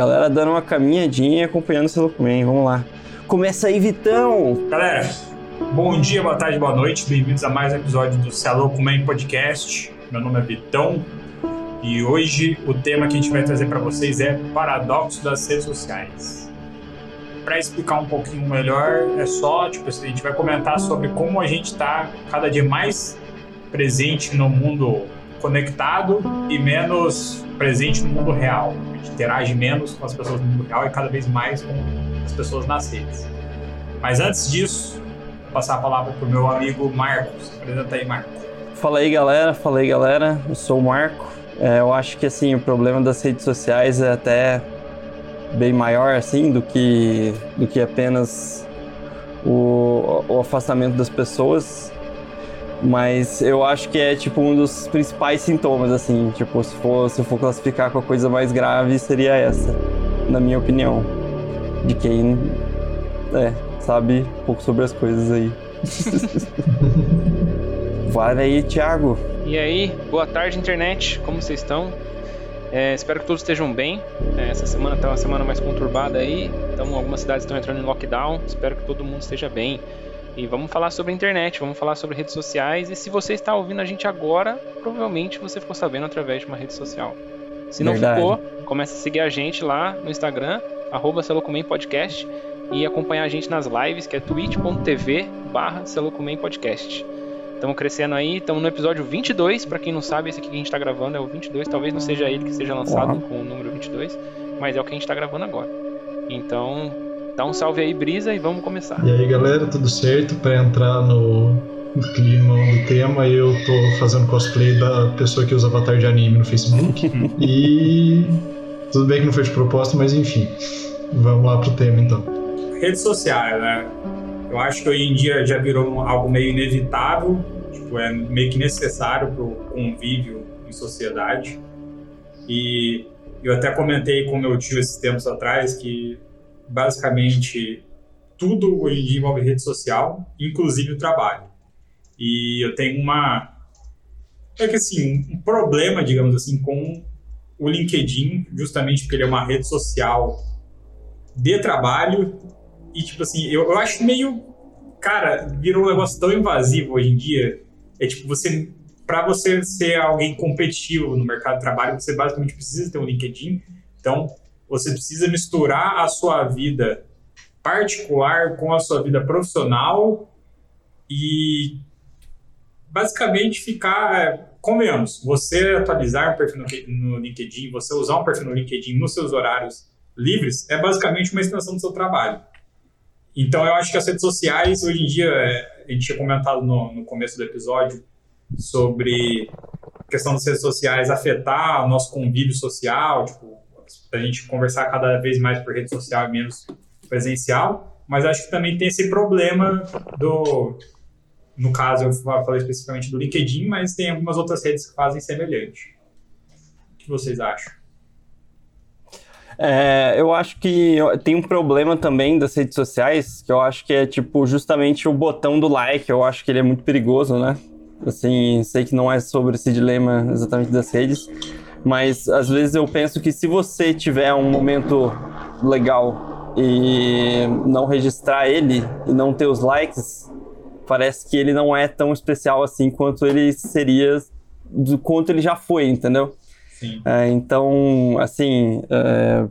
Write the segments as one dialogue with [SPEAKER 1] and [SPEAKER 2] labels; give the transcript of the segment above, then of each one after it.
[SPEAKER 1] Galera dando uma caminhadinha acompanhando o Celucman. Vamos lá. Começa aí, Vitão!
[SPEAKER 2] Galera, bom dia, boa tarde, boa noite. Bem-vindos a mais um episódio do Celucman Podcast. Meu nome é Vitão e hoje o tema que a gente vai trazer para vocês é paradoxo das redes sociais. Para explicar um pouquinho melhor, é só, tipo, a gente vai comentar sobre como a gente está cada dia mais presente no mundo conectado e menos presente no mundo real. Interage menos com as pessoas no mundo real e cada vez mais com as pessoas nas redes. Mas antes disso, vou passar a palavra para o meu amigo Marcos. Apresenta aí, Marco.
[SPEAKER 1] Fala aí, galera. Fala aí, galera. Eu sou o Marco. É, eu acho que assim o problema das redes sociais é até bem maior assim do que do que apenas o, o afastamento das pessoas mas eu acho que é tipo um dos principais sintomas, assim. Tipo, se for, se for classificar com a coisa mais grave, seria essa, na minha opinião. De quem é, sabe um pouco sobre as coisas aí. Vai aí, Thiago.
[SPEAKER 3] E aí, boa tarde, internet. Como vocês estão? É, espero que todos estejam bem. É, essa semana está uma semana mais conturbada aí. Então, algumas cidades estão entrando em lockdown. Espero que todo mundo esteja bem. E vamos falar sobre a internet, vamos falar sobre redes sociais. E se você está ouvindo a gente agora, provavelmente você ficou sabendo através de uma rede social. Se não Verdade. ficou, comece a seguir a gente lá no Instagram, arroba Podcast, e acompanhar a gente nas lives, que é twitch.tv barra Podcast. Estamos crescendo aí, estamos no episódio 22, para quem não sabe, esse aqui que a gente está gravando é o 22, talvez não seja ele que seja lançado com o número 22, mas é o que a gente está gravando agora. Então, Dá um salve aí, Brisa, e vamos começar.
[SPEAKER 4] E aí, galera, tudo certo? Para entrar no, no clima do tema, eu tô fazendo cosplay da pessoa que usa avatar de anime no Facebook. e tudo bem que não foi de propósito, mas enfim. Vamos lá pro tema então.
[SPEAKER 2] Redes sociais, né? Eu acho que hoje em dia já virou algo meio inevitável, tipo, é meio que necessário pro convívio em sociedade. E eu até comentei com meu tio esses tempos atrás que basicamente tudo hoje em dia envolve rede social, inclusive o trabalho. E eu tenho uma é que assim, um problema, digamos assim, com o LinkedIn, justamente porque ele é uma rede social de trabalho e tipo assim, eu, eu acho meio cara, virou um negócio tão invasivo hoje em dia. É tipo você para você ser alguém competitivo no mercado de trabalho, você basicamente precisa ter um LinkedIn. Então, você precisa misturar a sua vida particular com a sua vida profissional e basicamente ficar, é, convenhamos, você atualizar um perfil no LinkedIn, você usar um perfil no LinkedIn nos seus horários livres, é basicamente uma extensão do seu trabalho. Então eu acho que as redes sociais, hoje em dia, é, a gente tinha comentado no, no começo do episódio sobre a questão das redes sociais afetar o nosso convívio social, tipo, a gente conversar cada vez mais por rede social e menos presencial, mas acho que também tem esse problema do, no caso eu falei especificamente do LinkedIn, mas tem algumas outras redes que fazem semelhante. O que vocês acham?
[SPEAKER 1] É, eu acho que tem um problema também das redes sociais, que eu acho que é tipo justamente o botão do like, eu acho que ele é muito perigoso, né? Assim, sei que não é sobre esse dilema exatamente das redes, mas às vezes eu penso que se você tiver um momento legal e não registrar ele e não ter os likes, parece que ele não é tão especial assim quanto ele seria do quanto ele já foi, entendeu? Sim. É, então, assim, é,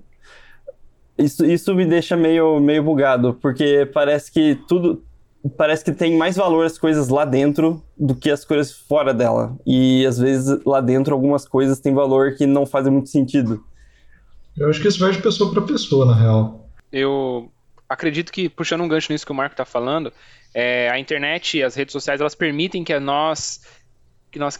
[SPEAKER 1] isso, isso me deixa meio, meio bugado, porque parece que tudo, parece que tem mais valor as coisas lá dentro do que as coisas fora dela. E às vezes lá dentro algumas coisas têm valor que não fazem muito sentido.
[SPEAKER 4] Eu acho que isso vai de pessoa para pessoa, na real.
[SPEAKER 3] Eu acredito que, puxando um gancho nisso que o Marco está falando, é, a internet e as redes sociais elas permitem que nós que nós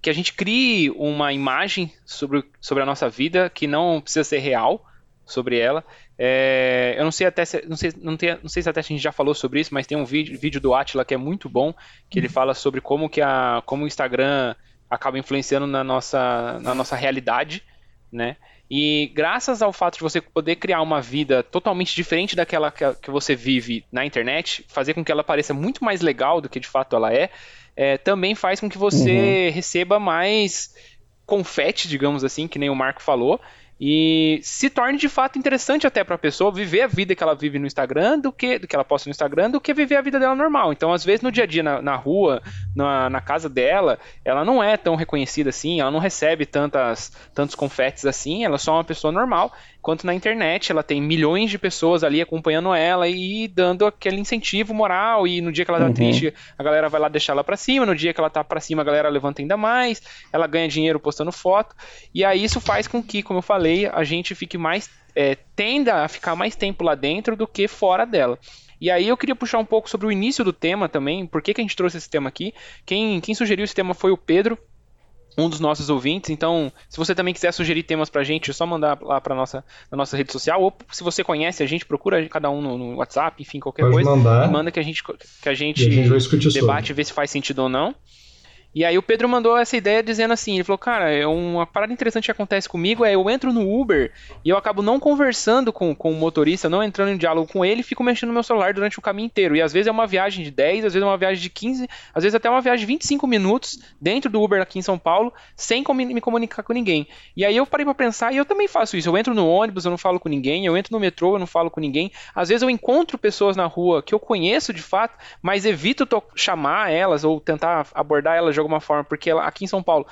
[SPEAKER 3] que a gente crie uma imagem sobre, sobre a nossa vida que não precisa ser real sobre ela é, eu não sei até se, não sei, não, tem, não sei se até a gente já falou sobre isso, mas tem um vídeo, vídeo do Atila que é muito bom, que ele fala sobre como que a, como o Instagram acaba influenciando na nossa, na nossa realidade, né? E graças ao fato de você poder criar uma vida totalmente diferente daquela que, que você vive na internet, fazer com que ela pareça muito mais legal do que de fato ela é, é também faz com que você uhum. receba mais confete, digamos assim, que nem o Marco falou, e se torne de fato interessante até para a pessoa viver a vida que ela vive no Instagram do que, do que ela posta no Instagram do que viver a vida dela normal. Então, às vezes, no dia a dia, na, na rua, na, na casa dela, ela não é tão reconhecida assim, ela não recebe tantas, tantos confetes assim, ela é só uma pessoa normal. Enquanto na internet ela tem milhões de pessoas ali acompanhando ela e dando aquele incentivo moral. E no dia que ela tá uhum. triste, a galera vai lá deixar ela pra cima. No dia que ela tá pra cima, a galera levanta ainda mais. Ela ganha dinheiro postando foto. E aí isso faz com que, como eu falei, a gente fique mais. É, tenda a ficar mais tempo lá dentro do que fora dela. E aí eu queria puxar um pouco sobre o início do tema também, por que, que a gente trouxe esse tema aqui. Quem, quem sugeriu esse tema foi o Pedro, um dos nossos ouvintes. Então, se você também quiser sugerir temas pra gente, é só mandar lá pra nossa, na nossa rede social. Ou se você conhece a gente, procura cada um no, no WhatsApp, enfim, qualquer
[SPEAKER 4] Pode
[SPEAKER 3] coisa.
[SPEAKER 4] Mandar.
[SPEAKER 3] manda que a gente, que a gente, a gente debate, vê se faz sentido ou não. E aí o Pedro mandou essa ideia dizendo assim, ele falou, cara, é uma parada interessante que acontece comigo é eu entro no Uber e eu acabo não conversando com, com o motorista, não entrando em diálogo com ele, fico mexendo no meu celular durante o caminho inteiro. E às vezes é uma viagem de 10, às vezes é uma viagem de 15, às vezes até uma viagem de 25 minutos dentro do Uber aqui em São Paulo, sem me comunicar com ninguém. E aí eu parei para pensar e eu também faço isso. Eu entro no ônibus, eu não falo com ninguém, eu entro no metrô, eu não falo com ninguém. Às vezes eu encontro pessoas na rua que eu conheço de fato, mas evito chamar elas ou tentar abordar elas alguma forma, porque aqui em São Paulo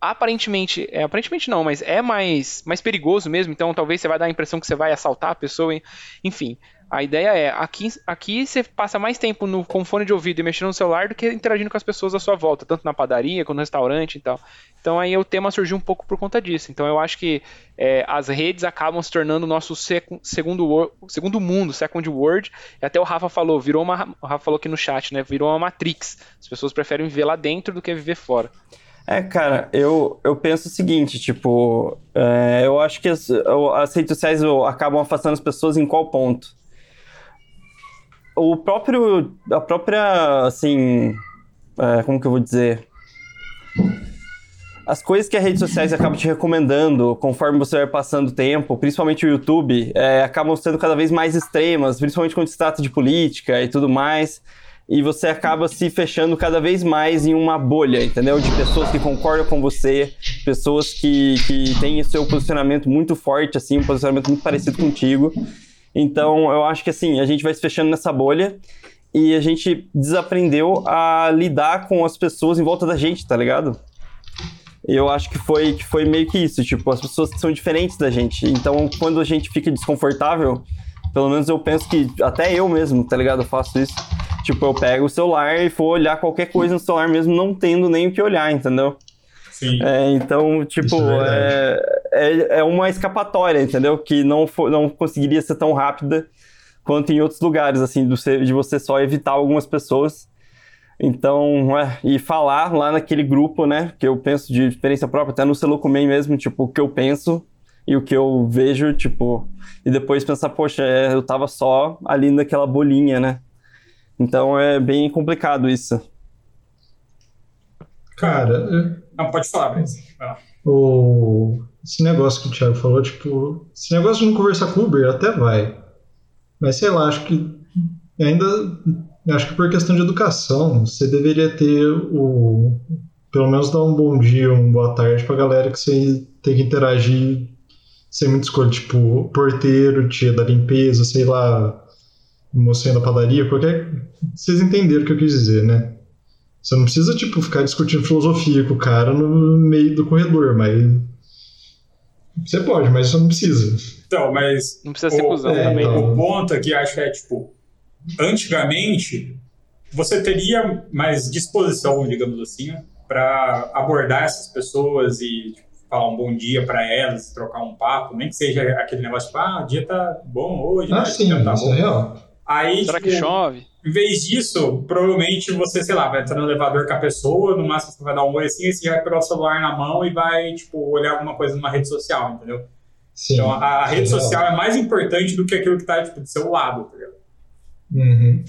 [SPEAKER 3] aparentemente, é, aparentemente não, mas é mais, mais perigoso mesmo, então talvez você vai dar a impressão que você vai assaltar a pessoa, enfim. A ideia é, aqui, aqui você passa mais tempo no, com fone de ouvido e mexendo no celular do que interagindo com as pessoas à sua volta, tanto na padaria quanto no restaurante e tal. Então aí o tema surgiu um pouco por conta disso. Então eu acho que é, as redes acabam se tornando o nosso segundo, segundo mundo, second world. E até o Rafa falou, virou uma. O Rafa falou aqui no chat, né? Virou uma Matrix. As pessoas preferem viver lá dentro do que viver fora.
[SPEAKER 1] É, cara, eu, eu penso o seguinte, tipo, é, eu acho que as, as redes sociais acabam afastando as pessoas em qual ponto? O próprio. A própria. Assim. É, como que eu vou dizer? As coisas que as redes sociais acabam te recomendando conforme você vai passando o tempo, principalmente o YouTube, é, acabam sendo cada vez mais extremas, principalmente quando se trata de política e tudo mais. E você acaba se fechando cada vez mais em uma bolha, entendeu? De pessoas que concordam com você, pessoas que, que têm o seu posicionamento muito forte, assim, um posicionamento muito parecido contigo. Então, eu acho que assim, a gente vai se fechando nessa bolha e a gente desaprendeu a lidar com as pessoas em volta da gente, tá ligado? Eu acho que foi, que foi meio que isso, tipo, as pessoas são diferentes da gente. Então, quando a gente fica desconfortável, pelo menos eu penso que até eu mesmo, tá ligado? Eu faço isso. Tipo, eu pego o celular e vou olhar qualquer coisa no celular mesmo, não tendo nem o que olhar, entendeu?
[SPEAKER 2] Sim.
[SPEAKER 1] É, então, tipo, é, é, é, uma escapatória, entendeu? Que não, for, não conseguiria ser tão rápida quanto em outros lugares, assim, de você só evitar algumas pessoas. Então, é, e falar lá naquele grupo, né, que eu penso de experiência própria, até no Celucumem mesmo, tipo, o que eu penso e o que eu vejo, tipo, e depois pensar, poxa, é, eu tava só ali naquela bolinha, né? Então é bem complicado isso.
[SPEAKER 4] Cara,
[SPEAKER 2] não, pode falar, Brisa.
[SPEAKER 4] O... Esse negócio que o Thiago falou, tipo, esse negócio de não conversar com o Uber até vai. Mas sei lá, acho que ainda. Acho que por questão de educação, você deveria ter o. Pelo menos dar um bom dia, uma boa tarde pra galera que você tem que interagir sem muito escolha. Tipo, porteiro, tia da limpeza, sei lá, mocinha da padaria, qualquer. Vocês entenderam o que eu quis dizer, né? Você não precisa, tipo, ficar discutindo filosofia com o cara no meio do corredor, mas. Você pode, mas você não precisa.
[SPEAKER 2] Então, mas.
[SPEAKER 3] Não precisa ser o, cuzão é, também.
[SPEAKER 2] Então... O ponto aqui, acho que é, tipo. Antigamente, você teria mais disposição, digamos assim, para abordar essas pessoas e tipo, falar um bom dia para elas, trocar um papo, nem que seja aquele negócio, tipo, ah, o dia tá bom hoje,
[SPEAKER 4] ah, sim, tá bom. É real.
[SPEAKER 2] Aí,
[SPEAKER 3] Será tipo, que chove?
[SPEAKER 2] Em vez disso, provavelmente você, sei lá, vai entrar no elevador com a pessoa, no máximo você vai dar um oi assim, e você vai pegar o celular na mão e vai, tipo, olhar alguma coisa numa rede social, entendeu? Sim, então a, a rede social é mais importante do que aquilo que tá, tipo, do seu lado, tá ligado?
[SPEAKER 4] Uhum.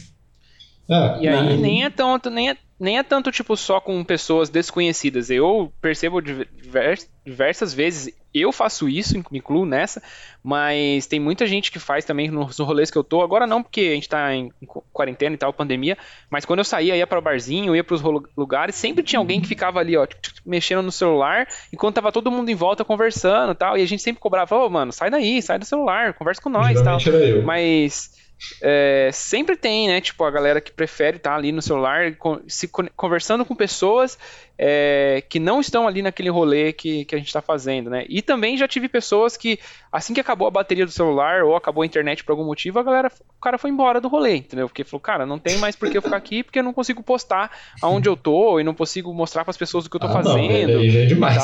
[SPEAKER 3] É, e aí nem é tanto, nem é, nem é tanto, tipo, só com pessoas desconhecidas. Eu percebo diversas vezes eu faço isso, me incluo nessa, mas tem muita gente que faz também nos rolês que eu tô. Agora não, porque a gente tá em quarentena e tal, pandemia, mas quando eu saía, ia para o barzinho, ia para os lugares, sempre tinha alguém que ficava ali, ó, mexendo no celular, enquanto tava todo mundo em volta conversando e tal, e a gente sempre cobrava, ô, oh, mano, sai daí, sai do celular, conversa com nós e tal. Mas é, sempre tem, né? Tipo, a galera que prefere estar tá ali no celular, se conversando com pessoas é, que não estão ali naquele rolê que, que a gente está fazendo, né? E também já tive pessoas que, assim que acabou a bateria do celular ou acabou a internet por algum motivo, a galera, o cara foi embora do rolê, entendeu? Porque falou, cara, não tem mais por que eu ficar aqui porque eu não consigo postar aonde eu tô e não consigo mostrar para as pessoas o que eu tô ah, fazendo. Não,
[SPEAKER 4] é demais,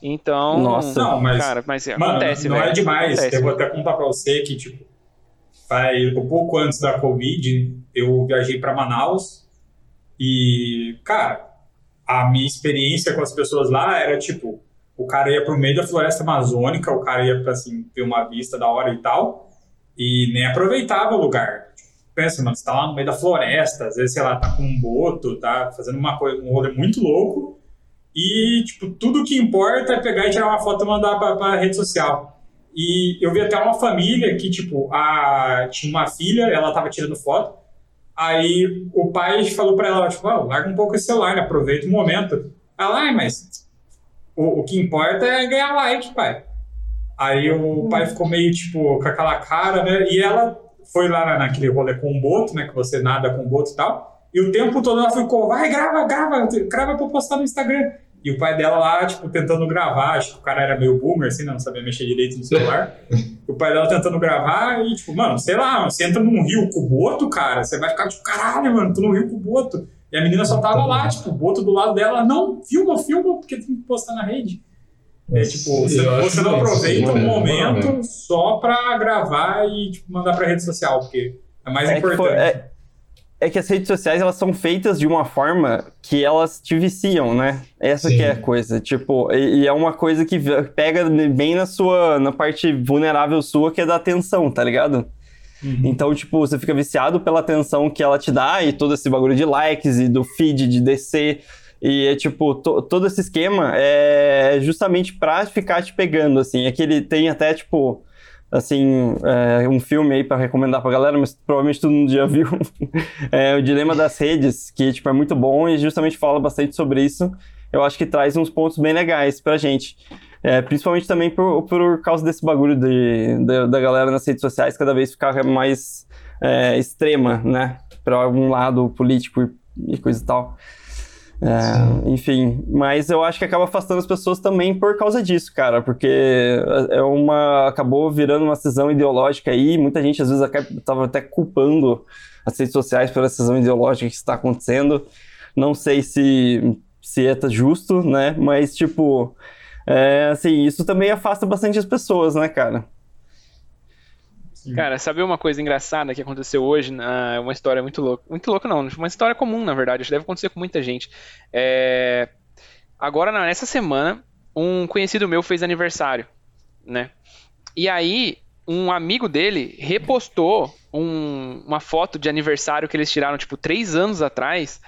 [SPEAKER 3] Então,
[SPEAKER 2] Nossa, não, mas,
[SPEAKER 3] cara, mas mano, acontece,
[SPEAKER 2] não,
[SPEAKER 3] não
[SPEAKER 2] é demais.
[SPEAKER 3] Acontece,
[SPEAKER 2] eu vou até contar para você que, tipo, faz um pouco antes da Covid, eu viajei para Manaus e, cara, a minha experiência com as pessoas lá era tipo, o cara ia pro meio da floresta amazônica, o cara ia para assim ter uma vista da hora e tal, e nem aproveitava o lugar. Pensa, mano, você tá lá no meio da floresta, às vezes, sei lá, tá com um boto, tá fazendo uma coisa, um rolê muito louco, e, tipo, tudo que importa é pegar e tirar uma foto e mandar pra, pra rede social. E eu vi até uma família que, tipo, a... tinha uma filha, ela tava tirando foto. Aí o pai falou para ela, tipo, larga um pouco esse celular, né? aproveita o momento. Ela, ah, mas o, o que importa é ganhar like, pai. Aí o pai ficou meio, tipo, com aquela cara, né? E ela foi lá naquele rolê com o boto, né? Que você nada com o boto e tal. E o tempo todo ela ficou, vai, grava, grava, grava pra postar no Instagram. E o pai dela lá, tipo, tentando gravar, acho que o cara era meio boomer, assim, não sabia mexer direito no celular. o pai dela tentando gravar e, tipo, mano, sei lá, você entra num rio com o boto, cara, você vai ficar tipo, caralho, mano, tô no rio com o boto. E a menina só tava lá, tipo, o boto do lado dela, não, filma, filma, porque tem que postar na rede. É tipo, você, você não aproveita um momento só pra gravar e, tipo, mandar pra rede social, porque é mais é importante. É
[SPEAKER 1] é que as redes sociais elas são feitas de uma forma que elas te viciam, né? Essa Sim. que é a coisa, tipo, e, e, é uma coisa que pega bem na sua, na parte vulnerável sua, que é da atenção, tá ligado? Uhum. Então, tipo, você fica viciado pela atenção que ela te dá e todo esse bagulho de likes e do feed de descer. E é tipo, to, todo esse esquema é justamente pra ficar te pegando, assim. É que ele tem até, tipo, assim, é, um filme aí para recomendar pra galera, mas provavelmente todo mundo já viu. é o Dilema das Redes, que, tipo, é muito bom e justamente fala bastante sobre isso. Eu acho que traz uns pontos bem legais pra gente. É, principalmente também por, por causa desse bagulho de, de, da galera nas redes sociais cada vez ficar mais é, extrema, né? Pra algum lado político e coisa e tal. É, enfim, mas eu acho que acaba afastando as pessoas também por causa disso, cara, porque é uma acabou virando uma cisão ideológica aí, muita gente às vezes estava até culpando as redes sociais pela cisão ideológica que está acontecendo. Não sei se se é justo, né? Mas tipo, é, assim, isso também afasta bastante as pessoas, né, cara?
[SPEAKER 3] Cara, sabe uma coisa engraçada que aconteceu hoje? É uma história muito louca. Muito louca, não. Uma história comum, na verdade. Que deve acontecer com muita gente. É... Agora, nessa semana, um conhecido meu fez aniversário, né? E aí, um amigo dele repostou um, uma foto de aniversário que eles tiraram, tipo, três anos atrás,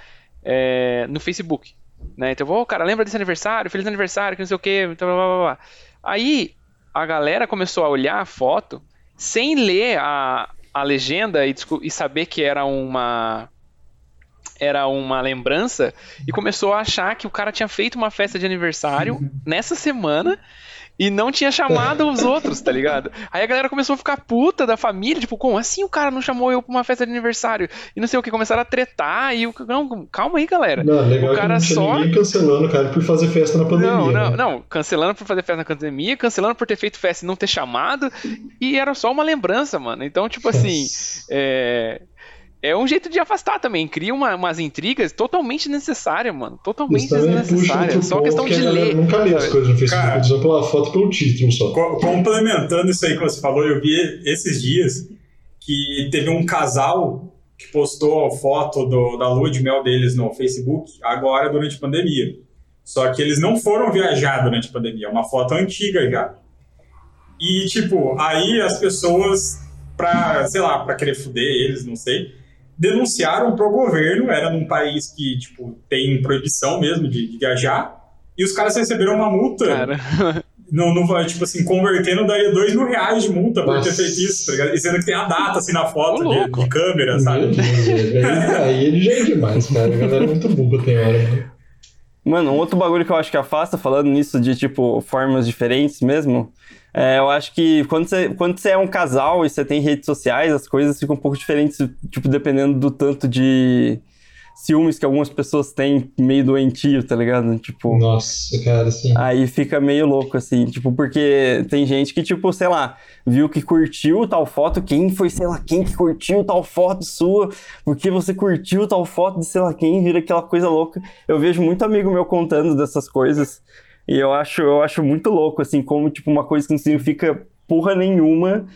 [SPEAKER 3] é, no Facebook. Né? Então, ô, oh, cara, lembra desse aniversário? Feliz aniversário, que não sei o quê. Blá, blá, blá, blá. Aí, a galera começou a olhar a foto sem ler a, a legenda e, e saber que era uma era uma lembrança e começou a achar que o cara tinha feito uma festa de aniversário nessa semana e não tinha chamado os outros, tá ligado? Aí a galera começou a ficar puta da família, tipo, como assim o cara não chamou eu pra uma festa de aniversário? E não sei o que, começaram a tretar e o. Não, calma aí, galera.
[SPEAKER 4] Não, legal
[SPEAKER 3] o cara
[SPEAKER 4] que não só. cancelando o cara por fazer festa na pandemia.
[SPEAKER 3] Não, não,
[SPEAKER 4] né?
[SPEAKER 3] não. Cancelando por fazer festa na pandemia, cancelando por ter feito festa e não ter chamado. E era só uma lembrança, mano. Então, tipo assim. é é um jeito de afastar também. Cria uma, umas intrigas totalmente necessárias, mano. Totalmente desnecessárias. Só questão de ler.
[SPEAKER 4] nunca lê as coisas no Facebook, só pela foto pelo título só.
[SPEAKER 2] Complementando isso aí que você falou, eu vi esses dias que teve um casal que postou foto do, da lua de mel deles no Facebook agora durante a pandemia. Só que eles não foram viajar durante a pandemia, é uma foto antiga já. E, tipo, aí as pessoas, pra, sei lá, pra querer fuder eles, não sei, denunciaram pro governo, era num país que, tipo, tem proibição mesmo de, de viajar, e os caras receberam uma multa. Cara. não, não vai, tipo assim, convertendo daria dois mil reais de multa por
[SPEAKER 4] Nossa.
[SPEAKER 2] ter feito isso, tá ligado? E sendo que tem a data, assim, na foto de, de câmera, sabe?
[SPEAKER 4] Meu Deus, velho. Aí, ele já é demais, cara. A galera é muito burra tem hora, mano.
[SPEAKER 1] Mano, um outro bagulho que eu acho que afasta, falando nisso de, tipo, formas diferentes mesmo, é, eu acho que quando você, quando você é um casal e você tem redes sociais, as coisas ficam um pouco diferentes, tipo, dependendo do tanto de ciúmes que algumas pessoas têm meio doentio, tá ligado? Tipo,
[SPEAKER 4] Nossa, cara, assim.
[SPEAKER 1] aí fica meio louco, assim, tipo, porque tem gente que, tipo, sei lá, viu que curtiu tal foto, quem foi, sei lá, quem que curtiu tal foto sua, porque você curtiu tal foto de sei lá quem, vira aquela coisa louca. Eu vejo muito amigo meu contando dessas coisas, e eu acho, eu acho muito louco, assim, como, tipo, uma coisa que não significa porra nenhuma,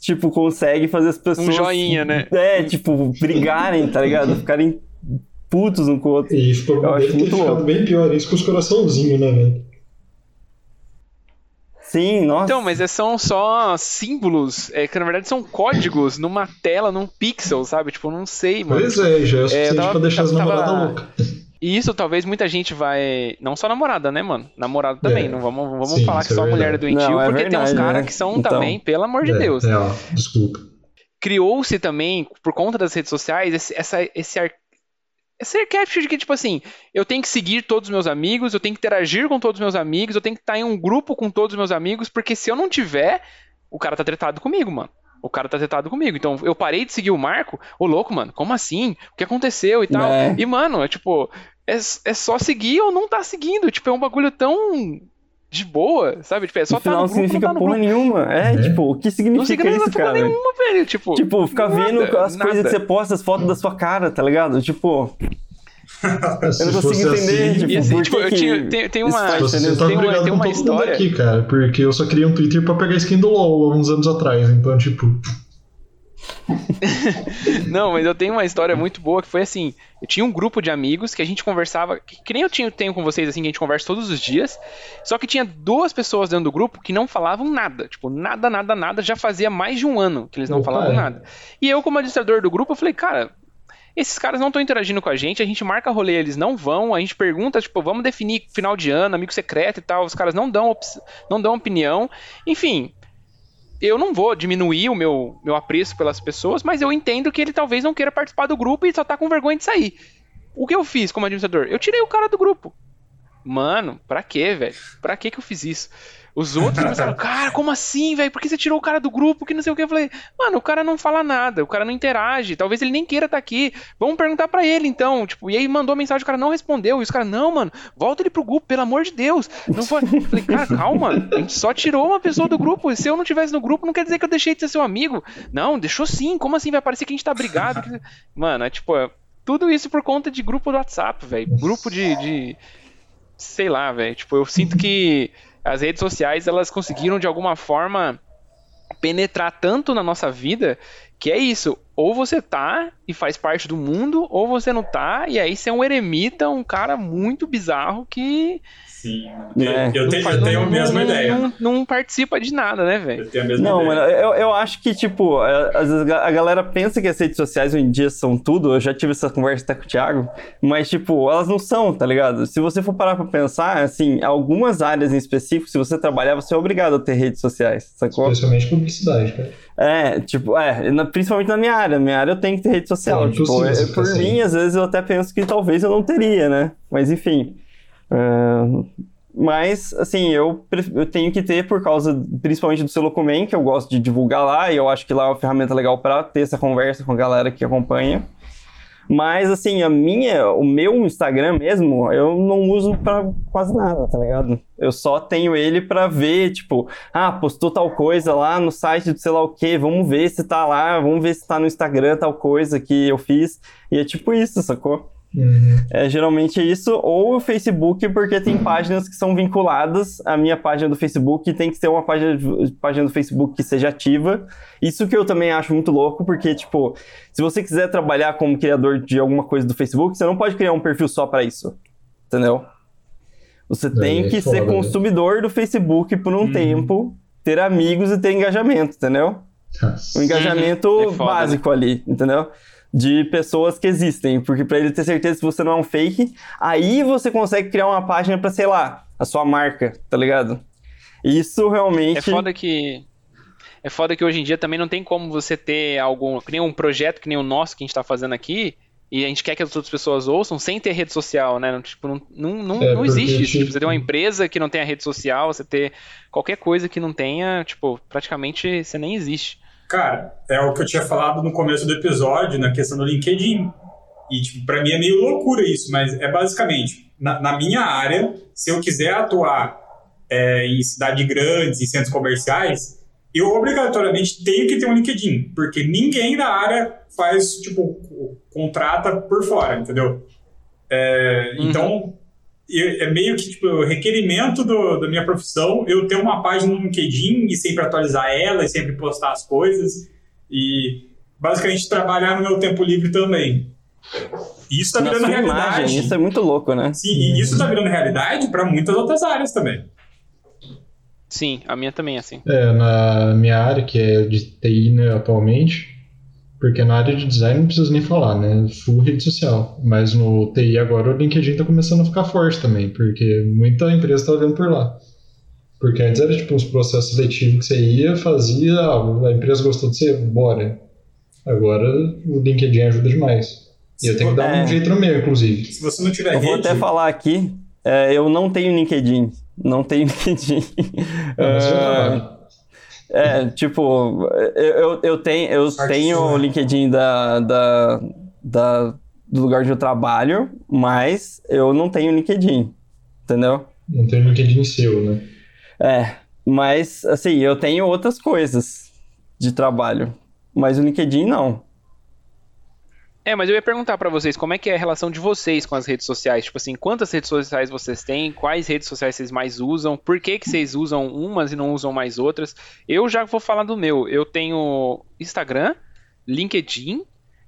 [SPEAKER 1] tipo, consegue fazer as pessoas...
[SPEAKER 3] Um joinha, né?
[SPEAKER 1] É, tipo, brigarem, tá ligado? Ficarem putos um com o outro.
[SPEAKER 4] E ficou
[SPEAKER 1] Eu acho muito louco.
[SPEAKER 4] bem pior isso com os coraçãozinhos, né, velho?
[SPEAKER 1] Sim, nossa.
[SPEAKER 3] Então, mas é- são só símbolos, é, que na verdade são códigos numa tela, num pixel, sabe? Tipo, eu não sei, mano.
[SPEAKER 4] Pois é, já é o suficiente
[SPEAKER 3] tava-
[SPEAKER 4] pra deixar as
[SPEAKER 3] tava-
[SPEAKER 4] namoradas loucas.
[SPEAKER 3] E isso talvez muita gente vai. Não só namorada, né, mano? Namorado também.
[SPEAKER 4] É.
[SPEAKER 3] Não vamos, vamos
[SPEAKER 4] Sim,
[SPEAKER 3] falar que
[SPEAKER 4] é
[SPEAKER 3] só mulher é
[SPEAKER 4] verdade.
[SPEAKER 3] doentio,
[SPEAKER 1] Não, é
[SPEAKER 3] porque tem uns
[SPEAKER 1] verdade,
[SPEAKER 3] caras
[SPEAKER 1] né?
[SPEAKER 3] que são
[SPEAKER 1] Então.
[SPEAKER 3] também, pelo amor de
[SPEAKER 4] É,
[SPEAKER 3] Deus.
[SPEAKER 4] É, ó, desculpa.
[SPEAKER 3] Criou-se também, por conta das redes sociais, esse, essa, esse, ar... esse arquétipo de que, tipo assim, eu tenho que seguir todos os meus amigos, eu tenho que interagir com todos os meus amigos, eu tenho que estar em um grupo com todos os meus amigos, porque se eu não tiver, o cara tá tretado comigo, mano. O cara tá tretado comigo. Então, eu parei de seguir o Marco. Ô, louco, mano, como assim? O que aconteceu e tal?
[SPEAKER 1] É.
[SPEAKER 3] E, mano, é tipo, é, é só seguir ou não tá seguindo. Tipo, é um bagulho tão de boa, sabe? Tipo, é só
[SPEAKER 1] no
[SPEAKER 3] tá no
[SPEAKER 1] não
[SPEAKER 3] grupo, não
[SPEAKER 1] significa
[SPEAKER 3] tá no
[SPEAKER 1] porra
[SPEAKER 3] grupo.
[SPEAKER 1] nenhuma. É,
[SPEAKER 4] É.
[SPEAKER 1] tipo, o que
[SPEAKER 3] Não
[SPEAKER 1] significa
[SPEAKER 3] significa
[SPEAKER 1] isso,
[SPEAKER 3] porra
[SPEAKER 1] cara?
[SPEAKER 3] nenhuma, velho. Tipo,
[SPEAKER 1] Tipo, ficar
[SPEAKER 3] nada,
[SPEAKER 1] vendo as
[SPEAKER 3] nada.
[SPEAKER 1] coisas que você posta, as fotos da sua cara, tá ligado? Tipo, eu não consigo entender,
[SPEAKER 4] assim,
[SPEAKER 1] tipo,
[SPEAKER 3] E assim, tipo,
[SPEAKER 1] que
[SPEAKER 3] eu tinha- tem- tem uma-
[SPEAKER 1] faz
[SPEAKER 4] Você
[SPEAKER 1] diferença?
[SPEAKER 4] tá
[SPEAKER 3] Tem uma- tem uma história-
[SPEAKER 4] aqui, cara, porque eu só criei um Twitter pra pegar skin do LoL há uns anos atrás, então, tipo,
[SPEAKER 3] Não, mas eu tenho uma história muito boa que foi assim: eu tinha um grupo de amigos que a gente conversava, que, que nem eu tinha, tenho com vocês, assim, que a gente conversa todos os dias. Só que tinha duas pessoas dentro do grupo que não falavam nada. Tipo, nada, nada, nada. Já fazia mais de um ano que eles não
[SPEAKER 4] Opa,
[SPEAKER 3] falavam
[SPEAKER 4] é.
[SPEAKER 3] nada. E eu, como administrador do grupo, eu falei, cara. Esses caras não estão interagindo com a gente, a gente marca rolê, eles não vão, a gente pergunta, tipo, vamos definir final de ano, amigo secreto e tal, os caras não dão, não dão opinião. Enfim, eu não vou diminuir o meu, meu apreço pelas pessoas, mas eu entendo que ele talvez não queira participar do grupo e só tá com vergonha de sair. O que eu fiz como administrador? Eu tirei o cara do grupo. Mano, pra quê, velho? Pra que que eu fiz isso? Os outros começaram, cara, como assim, velho? Por que você tirou o cara do grupo? Que não sei o que. Eu falei, mano, o cara não fala nada, o cara não interage, talvez ele nem queira estar aqui. Vamos perguntar pra ele, então. Tipo, e aí mandou mensagem, o cara não respondeu. E os caras, não, mano, volta ele pro grupo, pelo amor de Deus. Não foi. Eu falei, cara, calma, a gente só tirou uma pessoa do grupo. E se eu não tivesse no grupo, não quer dizer que eu deixei de ser seu amigo. Não, deixou sim. Como assim? Vai parecer que a gente tá brigado. Mano, é tipo, é tudo isso por conta de grupo do WhatsApp, velho. Grupo de, de. Sei lá, velho. Tipo, eu sinto que as redes sociais elas conseguiram de alguma forma penetrar tanto na nossa vida que é isso. Ou você tá e faz parte do mundo, ou você não tá, e aí você é um eremita, um cara muito bizarro que
[SPEAKER 2] Sim.
[SPEAKER 1] É.
[SPEAKER 2] Eu,
[SPEAKER 3] não
[SPEAKER 2] tenho,
[SPEAKER 3] faz-
[SPEAKER 2] eu tenho a
[SPEAKER 3] não-
[SPEAKER 2] mesma
[SPEAKER 3] não-
[SPEAKER 2] ideia.
[SPEAKER 3] Não, não participa de nada, né, velho?
[SPEAKER 2] Eu tenho a mesma
[SPEAKER 1] Não,
[SPEAKER 2] ideia.
[SPEAKER 1] mano, eu, eu acho que, tipo, é, às vezes a galera pensa que as redes sociais hoje em dia são tudo. Eu já tive essa conversa até com o Thiago, mas, tipo, elas não são, tá ligado? Se você for parar pra pensar, assim, algumas áreas em específico, se você trabalhar, você é obrigado a ter redes sociais, sacou?
[SPEAKER 4] especialmente publicidade, cara.
[SPEAKER 1] É, tipo, é, na- principalmente na minha área. Minha área eu tenho que ter rede social.
[SPEAKER 4] É
[SPEAKER 1] tipo, é- por mim, às vezes eu até penso que talvez eu não teria, né? Mas enfim. É, mas, assim, eu, eu tenho que ter por causa, principalmente do Celocomen, que eu gosto de divulgar lá, e eu acho que lá é uma ferramenta legal pra ter essa conversa com a galera que acompanha. Mas, assim, a minha, o meu Instagram mesmo, eu não uso pra quase nada, tá ligado? Eu só tenho ele pra ver, tipo, ah, postou tal coisa lá no site do sei lá o quê, vamos ver se tá lá, vamos ver se tá no Instagram tal coisa que eu fiz. E é tipo isso, sacou?
[SPEAKER 4] Uhum.
[SPEAKER 1] É geralmente isso, ou o Facebook, porque tem páginas que são vinculadas à minha página do Facebook, e tem que ser uma página, página do Facebook que seja ativa. Isso que eu também acho muito louco, porque, tipo, se você quiser trabalhar como criador de alguma coisa do Facebook, você não pode criar um perfil só pra isso. Entendeu? Você tem
[SPEAKER 4] é
[SPEAKER 1] que
[SPEAKER 4] foda,
[SPEAKER 1] ser
[SPEAKER 4] né?
[SPEAKER 1] consumidor do Facebook por um
[SPEAKER 2] Uhum.
[SPEAKER 1] tempo, ter amigos e ter engajamento, entendeu? Um engajamento.
[SPEAKER 3] É foda,
[SPEAKER 1] básico ali, entendeu? De pessoas que existem, porque pra ele ter certeza que você não é um fake, aí você consegue criar uma página pra, sei lá, a sua marca, tá ligado? Isso realmente.
[SPEAKER 3] É foda que. É foda que hoje em dia também não tem como você ter algum. Que nem um projeto que nem o nosso que a gente tá fazendo aqui. E a gente quer que as outras pessoas ouçam sem ter rede social, né? Tipo, não, não, não,
[SPEAKER 4] É,
[SPEAKER 3] não existe isso. Tipo,
[SPEAKER 4] tipo,
[SPEAKER 3] você ter uma empresa que não tenha rede social, você ter qualquer coisa que não tenha, tipo, praticamente você nem existe.
[SPEAKER 2] Cara, é o que eu tinha falado no começo do episódio, na questão do LinkedIn. E, tipo, pra mim é meio loucura isso, mas é basicamente, na, na minha área, se eu quiser atuar é, em cidades grandes, em centros comerciais, eu obrigatoriamente tenho que ter um LinkedIn, porque ninguém da área faz, tipo, contrata por fora, entendeu? É,
[SPEAKER 3] Uhum.
[SPEAKER 2] Então, é meio que, tipo, o requerimento do, da minha profissão eu ter uma página no LinkedIn e sempre atualizar ela e sempre postar as coisas e basicamente trabalhar no meu tempo livre também. Isso tá
[SPEAKER 1] na
[SPEAKER 2] virando realidade.
[SPEAKER 1] imagem, isso é muito louco, né?
[SPEAKER 2] Sim, e isso tá virando realidade para muitas outras áreas também.
[SPEAKER 3] Sim, a minha também é assim.
[SPEAKER 4] É, na minha área, que é de TI, né, atualmente, porque na área de design não preciso nem falar, né? Full rede social. Mas no TI agora o LinkedIn tá começando a ficar forte também, porque muita empresa tá olhando por lá. Porque antes era tipo uns processos seletivos que você ia, fazia, ah, a empresa gostou de você, bora. Agora o LinkedIn ajuda demais. E eu tenho que dar
[SPEAKER 1] É.
[SPEAKER 4] um jeito no meu, inclusive.
[SPEAKER 2] Se você não tiver
[SPEAKER 1] Eu vou
[SPEAKER 2] rede,
[SPEAKER 1] até falar aqui, é, eu não tenho LinkedIn. Não tenho LinkedIn.
[SPEAKER 4] Ah, mas eu
[SPEAKER 1] Ah,
[SPEAKER 4] trabalho.
[SPEAKER 1] É, tipo, eu, eu, tenho, eu tenho o LinkedIn da, da, da- do lugar onde eu trabalho, mas eu não tenho LinkedIn, entendeu?
[SPEAKER 4] Não tem LinkedIn seu, né?
[SPEAKER 1] É, mas assim, eu tenho outras coisas de trabalho, mas o LinkedIn não.
[SPEAKER 3] É, mas eu ia perguntar pra vocês, como é que é a relação de vocês com as redes sociais? Tipo assim, quantas redes sociais vocês têm? Quais redes sociais vocês mais usam? Por que que vocês usam umas e não usam mais outras? Eu já vou falar do meu. Eu tenho Instagram, LinkedIn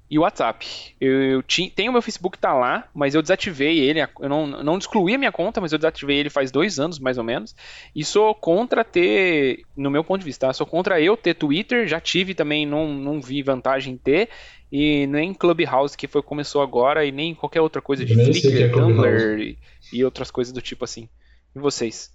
[SPEAKER 3] e WhatsApp. Eu, eu ti- tenho meu Facebook tá lá, mas eu desativei ele. Eu não, não excluí a minha conta, mas eu desativei ele faz dois anos, mais ou menos. E sou contra ter, no meu ponto de vista, tá? sou contra eu ter Twitter. Já tive também, não, não vi vantagem em ter. E nem Clubhouse, que foi começou agora, e nem qualquer outra coisa de
[SPEAKER 4] é
[SPEAKER 3] Flickr,
[SPEAKER 4] Clubhouse.
[SPEAKER 3] Tumblr e, e outras coisas do tipo assim. E vocês?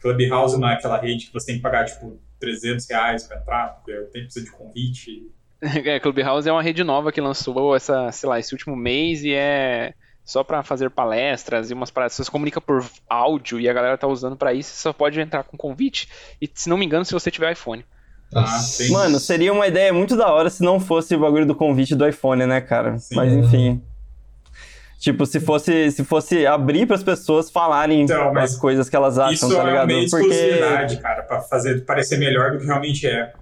[SPEAKER 2] Clubhouse não é aquela rede que você tem que pagar, tipo, 300 reais pra entrar, porque tem que precisar de convite.
[SPEAKER 3] É, Clubhouse é uma rede nova que lançou essa, sei lá, esse último mês e é só pra fazer palestras e umas paradas. Você se comunica por áudio e a galera tá usando pra isso. Você só pode entrar com convite. E se não me engano, se você tiver iPhone.
[SPEAKER 2] Ah, tem-
[SPEAKER 1] Mano, seria uma ideia muito da hora se não fosse o bagulho do convite do iPhone, né, cara?
[SPEAKER 2] Sim.
[SPEAKER 1] Mas enfim. Tipo, se fosse, se fosse abrir para as pessoas falarem
[SPEAKER 2] Então,
[SPEAKER 1] as coisas que elas acham,
[SPEAKER 2] Isso
[SPEAKER 1] tá
[SPEAKER 2] é
[SPEAKER 1] ligado?
[SPEAKER 2] meio
[SPEAKER 1] Porque,
[SPEAKER 2] exclusividade, cara, pra fazer parecer melhor do que realmente é.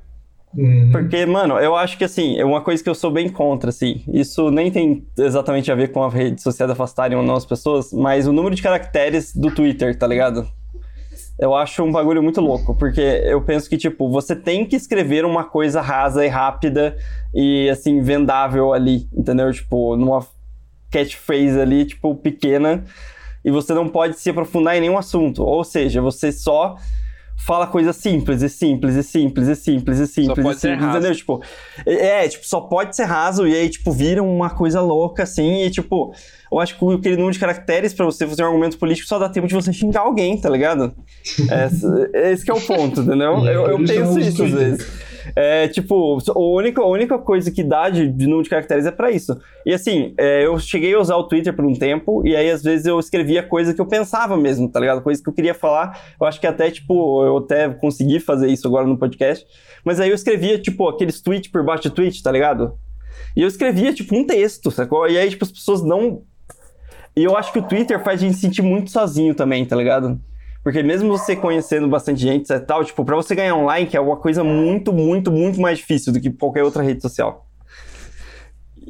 [SPEAKER 4] Uhum.
[SPEAKER 1] porque, mano, eu acho que assim, é uma coisa que eu sou bem contra, assim. Isso nem tem exatamente a ver com a rede social afastarem ou não as pessoas, mas o número de caracteres do Twitter, tá ligado? Eu acho um bagulho muito louco, porque eu penso que, tipo, você tem que escrever uma coisa rasa e rápida e, assim, vendável ali, entendeu? Tipo, numa catchphrase ali, tipo, pequena, e você não pode se aprofundar em nenhum assunto. Ou seja, você só fala coisas simples e simples e simples e simples e simples
[SPEAKER 3] pode
[SPEAKER 1] e simples, entendeu? Tipo, é, é, tipo, só pode ser raso e aí, tipo, vira uma coisa louca assim e, tipo, eu acho que aquele número de caracteres pra você fazer um argumento político só dá tempo de você xingar alguém, tá ligado? Esse, esse que é o ponto, entendeu?
[SPEAKER 4] É
[SPEAKER 1] Eu, eu penso isso às vezes. É, tipo, a única, a única coisa que dá de, de número de caracteres é pra isso. E assim, é, eu cheguei a usar o Twitter por um tempo, e aí às vezes eu escrevia coisa que eu pensava mesmo, tá ligado? Coisa que eu queria falar. Eu acho que até, tipo, eu até consegui fazer isso agora no podcast. Mas aí eu escrevia, tipo, aqueles tweets por baixo de tweet, tá ligado? E eu escrevia, tipo, um texto, sacou? E aí, tipo, as pessoas não. E eu acho que o Twitter faz a gente se sentir muito sozinho também, tá ligado? Porque mesmo você conhecendo bastante gente e tal, tipo, pra você ganhar um like é uma coisa muito, muito, muito mais difícil do que qualquer outra rede social.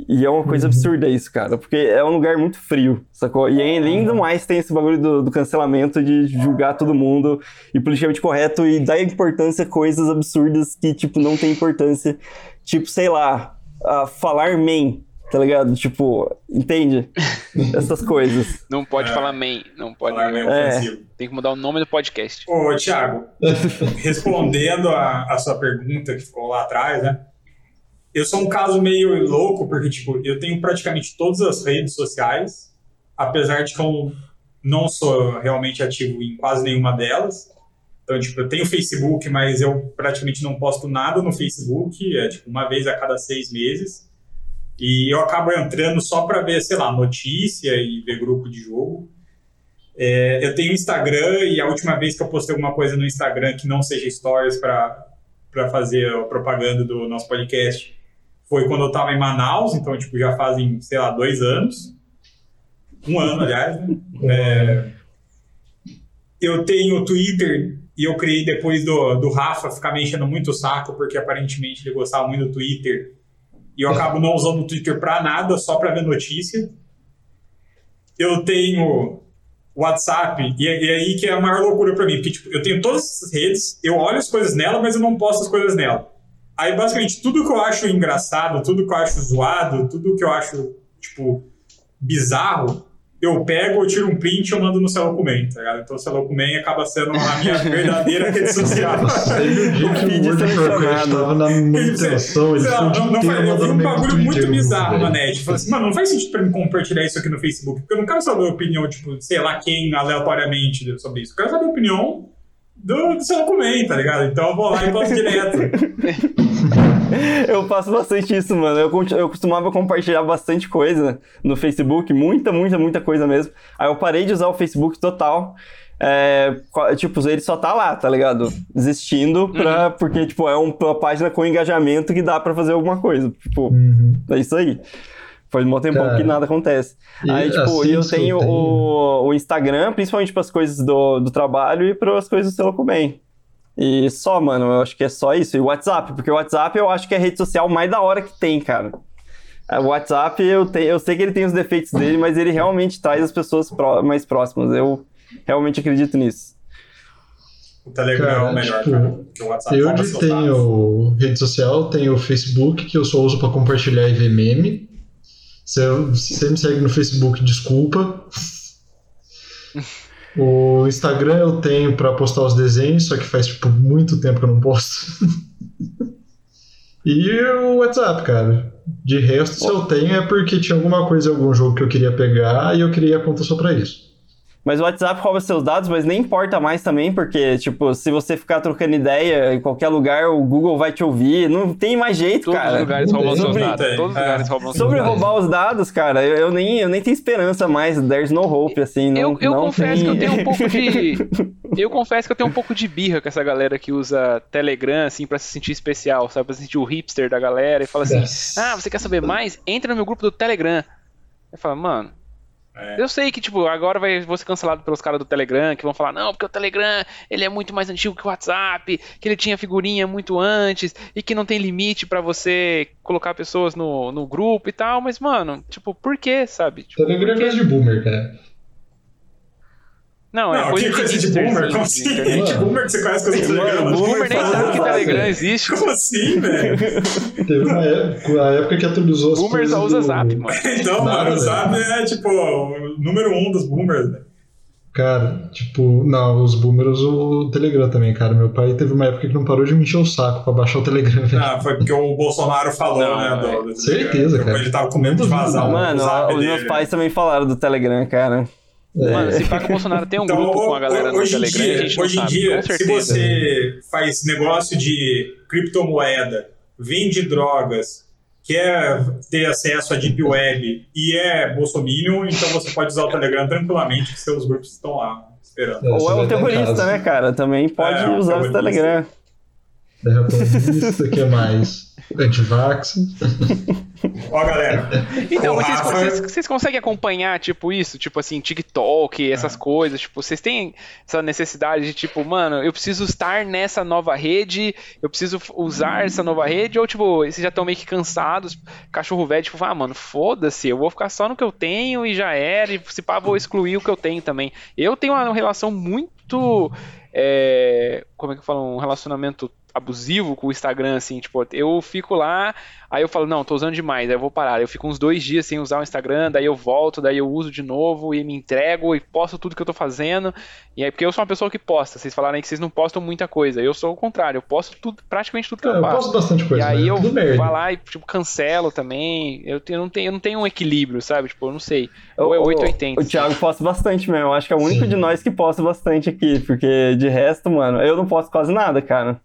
[SPEAKER 1] E é uma coisa absurda isso, cara, porque é um lugar muito frio, sacou? E ainda mais tem esse bagulho do, do cancelamento de julgar todo mundo e politicamente correto e dar importância a coisas absurdas que, tipo, não tem importância. Tipo, sei lá, a falar man, tá ligado? Tipo, entende? Essas coisas.
[SPEAKER 3] Não pode
[SPEAKER 2] É.
[SPEAKER 3] falar man, não pode.
[SPEAKER 2] Falar meio
[SPEAKER 1] É.
[SPEAKER 3] Tem que mudar o nome do podcast.
[SPEAKER 2] Ô, Thiago, respondendo a, a sua pergunta que ficou lá atrás, né? Eu sou um caso meio louco, porque, tipo, eu tenho praticamente todas as redes sociais, apesar de que eu não sou realmente ativo em quase nenhuma delas. Então, tipo, eu tenho Facebook, mas eu praticamente não posto nada no Facebook, é tipo uma vez a cada seis meses. E eu acabo entrando só para ver, sei lá, notícia e ver grupo de jogo. É, eu tenho Instagram e a última vez que eu postei alguma coisa no Instagram que não seja stories para fazer a propaganda do nosso podcast foi quando eu estava em Manaus, então, tipo, já fazem, sei lá, dois anos. Um ano, aliás, né? É, eu tenho Twitter e eu criei depois do, do Rafa ficar me enchendo muito o saco, porque aparentemente ele gostava muito do Twitter. E eu acabo não usando o Twitter pra nada, só pra ver notícia. Eu tenho WhatsApp, e, é, e é aí que é a maior loucura pra mim, porque tipo, eu tenho todas essas redes, eu olho as coisas nela, mas eu não posto as coisas nela. Aí, basicamente, tudo que eu acho engraçado, tudo que eu acho zoado, tudo que eu acho, tipo, bizarro, eu pego, eu tiro um print e eu mando no Celocumen, tá ligado? Então o Celocumen acaba sendo a minha verdadeira rede social.
[SPEAKER 4] O dia que o Word tava na manutenção, ele
[SPEAKER 2] não, não, não faz, Eu vi um bagulho muito bizarro na net. Falei assim, mano, não faz sentido pra mim compartilhar isso aqui no Facebook, porque eu não quero saber a opinião, tipo, sei lá quem, aleatoriamente sobre isso. Eu quero saber a opinião do, do Celocumen, tá ligado? Então eu vou lá e posto direto.
[SPEAKER 1] eu faço bastante isso, mano. Eu, eu costumava compartilhar bastante coisa no Facebook, muita, muita, muita coisa mesmo. Aí eu parei de usar o Facebook total. É, tipo, ele só tá lá, tá ligado? Existindo pra, uhum. porque, tipo, é uma página com engajamento que dá pra fazer alguma coisa. Tipo, uhum. é isso aí. Faz um tempão Cara, que nada acontece. E aí, tipo, assim, eu tenho o, o Instagram, principalmente para as coisas do, do trabalho e para as coisas do Celular bem. E só, mano, eu acho que é só isso. E o WhatsApp, porque o WhatsApp eu acho que é a rede social mais da hora que tem, cara. O WhatsApp, eu, te, eu sei que ele tem os defeitos dele, mas ele realmente traz as pessoas mais próximas. Eu realmente acredito nisso.
[SPEAKER 2] O Telegram cara, é o melhor, tipo, cara, que o WhatsApp.
[SPEAKER 4] Eu tenho rede social, tenho o Facebook, que eu só uso para compartilhar e ver meme. Se você me segue no Facebook, desculpa. O Instagram eu tenho para postar os desenhos, só que faz tipo muito tempo que eu não posto. e o WhatsApp, cara. De resto, se eu tenho é porque tinha alguma coisa em algum jogo que eu queria pegar e eu queria a conta só pra isso.
[SPEAKER 1] Mas o WhatsApp rouba seus dados, mas nem importa mais também, porque, tipo, se você ficar trocando ideia em qualquer lugar, o Google vai te ouvir. Não tem mais jeito,
[SPEAKER 3] Todos
[SPEAKER 1] cara.
[SPEAKER 3] Todos os lugares roubam seus dados. Todos os é. lugares roubam seus
[SPEAKER 1] Sobre roubar os dados, cara, eu, eu, nem, eu nem tenho esperança mais. There's no hope, assim. Não,
[SPEAKER 3] eu eu
[SPEAKER 1] não
[SPEAKER 3] confesso
[SPEAKER 1] tem...
[SPEAKER 3] que eu tenho um pouco de. eu confesso que eu tenho um pouco de birra com essa galera que usa Telegram, assim, pra se sentir especial, sabe? Pra se sentir o hipster da galera e fala assim: ah, você quer saber mais? Entra no meu grupo do Telegram. Eu falo, mano, é. Eu sei que, tipo, agora vai vou ser cancelado pelos caras do Telegram, que vão falar, não, porque o Telegram, ele é muito mais antigo que o WhatsApp, que ele tinha figurinha muito antes, e que não tem limite para você colocar pessoas no, no grupo e tal, mas, mano, tipo, por que, sabe? Tipo,
[SPEAKER 4] Telegram é de boomer, cara.
[SPEAKER 2] Não, é não, coisa, coisa de, boomer? Como assim? De boomer que você conhece coisa do Telegram?
[SPEAKER 3] Boomer, boomer nem sabe que Telegram existe.
[SPEAKER 2] Como assim, velho?
[SPEAKER 4] Teve uma época, a época que atualizou as
[SPEAKER 3] Boomer só usa do... Zap, mano.
[SPEAKER 2] então, Nada, mano, o Zap é tipo o número um dos boomers, velho.
[SPEAKER 4] Cara, tipo, não, os boomers o Telegram também, cara. Meu pai teve uma época que não parou de me encher o saco pra baixar o Telegram, velho.
[SPEAKER 2] Ah, foi porque o Bolsonaro falou, não, né? Do,
[SPEAKER 4] do Certeza, cara.
[SPEAKER 2] Ele tava com medo de vazar.
[SPEAKER 1] Mano, os meus pais também falaram do Telegram, cara.
[SPEAKER 3] É. Mano, se pá que o Bolsonaro tem um então, grupo com a galera no Telegram, dia, a gente
[SPEAKER 2] Hoje
[SPEAKER 3] em
[SPEAKER 2] sabe, dia, se você faz negócio de criptomoeda, vende drogas, quer ter acesso à Deep Web e é bolsominion, então você pode usar o Telegram tranquilamente, que seus grupos estão lá esperando.
[SPEAKER 1] É, Ou é um terrorista, né, cara? Também pode é, usar o Telegram.
[SPEAKER 4] Terraplanista, o que mais? Antivax.
[SPEAKER 2] Ó, galera.
[SPEAKER 3] Então, vocês, vocês, vocês, conseguem acompanhar, tipo, isso? Tipo assim, TikTok, essas é. coisas. Tipo, vocês têm essa necessidade de, tipo, mano, eu preciso estar nessa nova rede, eu preciso usar essa nova rede, ou, tipo, vocês já estão meio que cansados, cachorro velho, tipo, ah, mano, foda-se, eu vou ficar só no que eu tenho e já era, e se pá, vou excluir o que eu tenho também. Eu tenho uma relação muito. É, como é que eu falo? Um relacionamento abusivo com o Instagram, assim, tipo, eu fico lá, aí eu falo, não, tô usando demais, aí eu vou parar. Eu fico uns dois dias sem usar o Instagram, daí eu volto, daí eu uso de novo e me entrego e posto tudo que eu tô fazendo. E aí, porque eu sou uma pessoa que posta, vocês falaram aí que vocês não postam muita coisa. Eu sou o contrário, eu posto tudo, praticamente tudo que
[SPEAKER 4] É,
[SPEAKER 3] eu
[SPEAKER 4] eu
[SPEAKER 3] faço.
[SPEAKER 4] posto bastante coisa,
[SPEAKER 3] E aí
[SPEAKER 4] né?
[SPEAKER 3] eu
[SPEAKER 4] Tudo
[SPEAKER 3] vou lá e, tipo, cancelo também. Eu, tenho- eu não tenho, eu não tenho um equilíbrio, sabe? Tipo, eu não sei. Ou é
[SPEAKER 1] O-
[SPEAKER 3] 880.
[SPEAKER 1] O Thiago posta bastante mesmo. Eu acho que é o único
[SPEAKER 4] Sim.
[SPEAKER 1] de nós que posta bastante aqui. Porque de resto, mano, eu não posto quase nada, cara.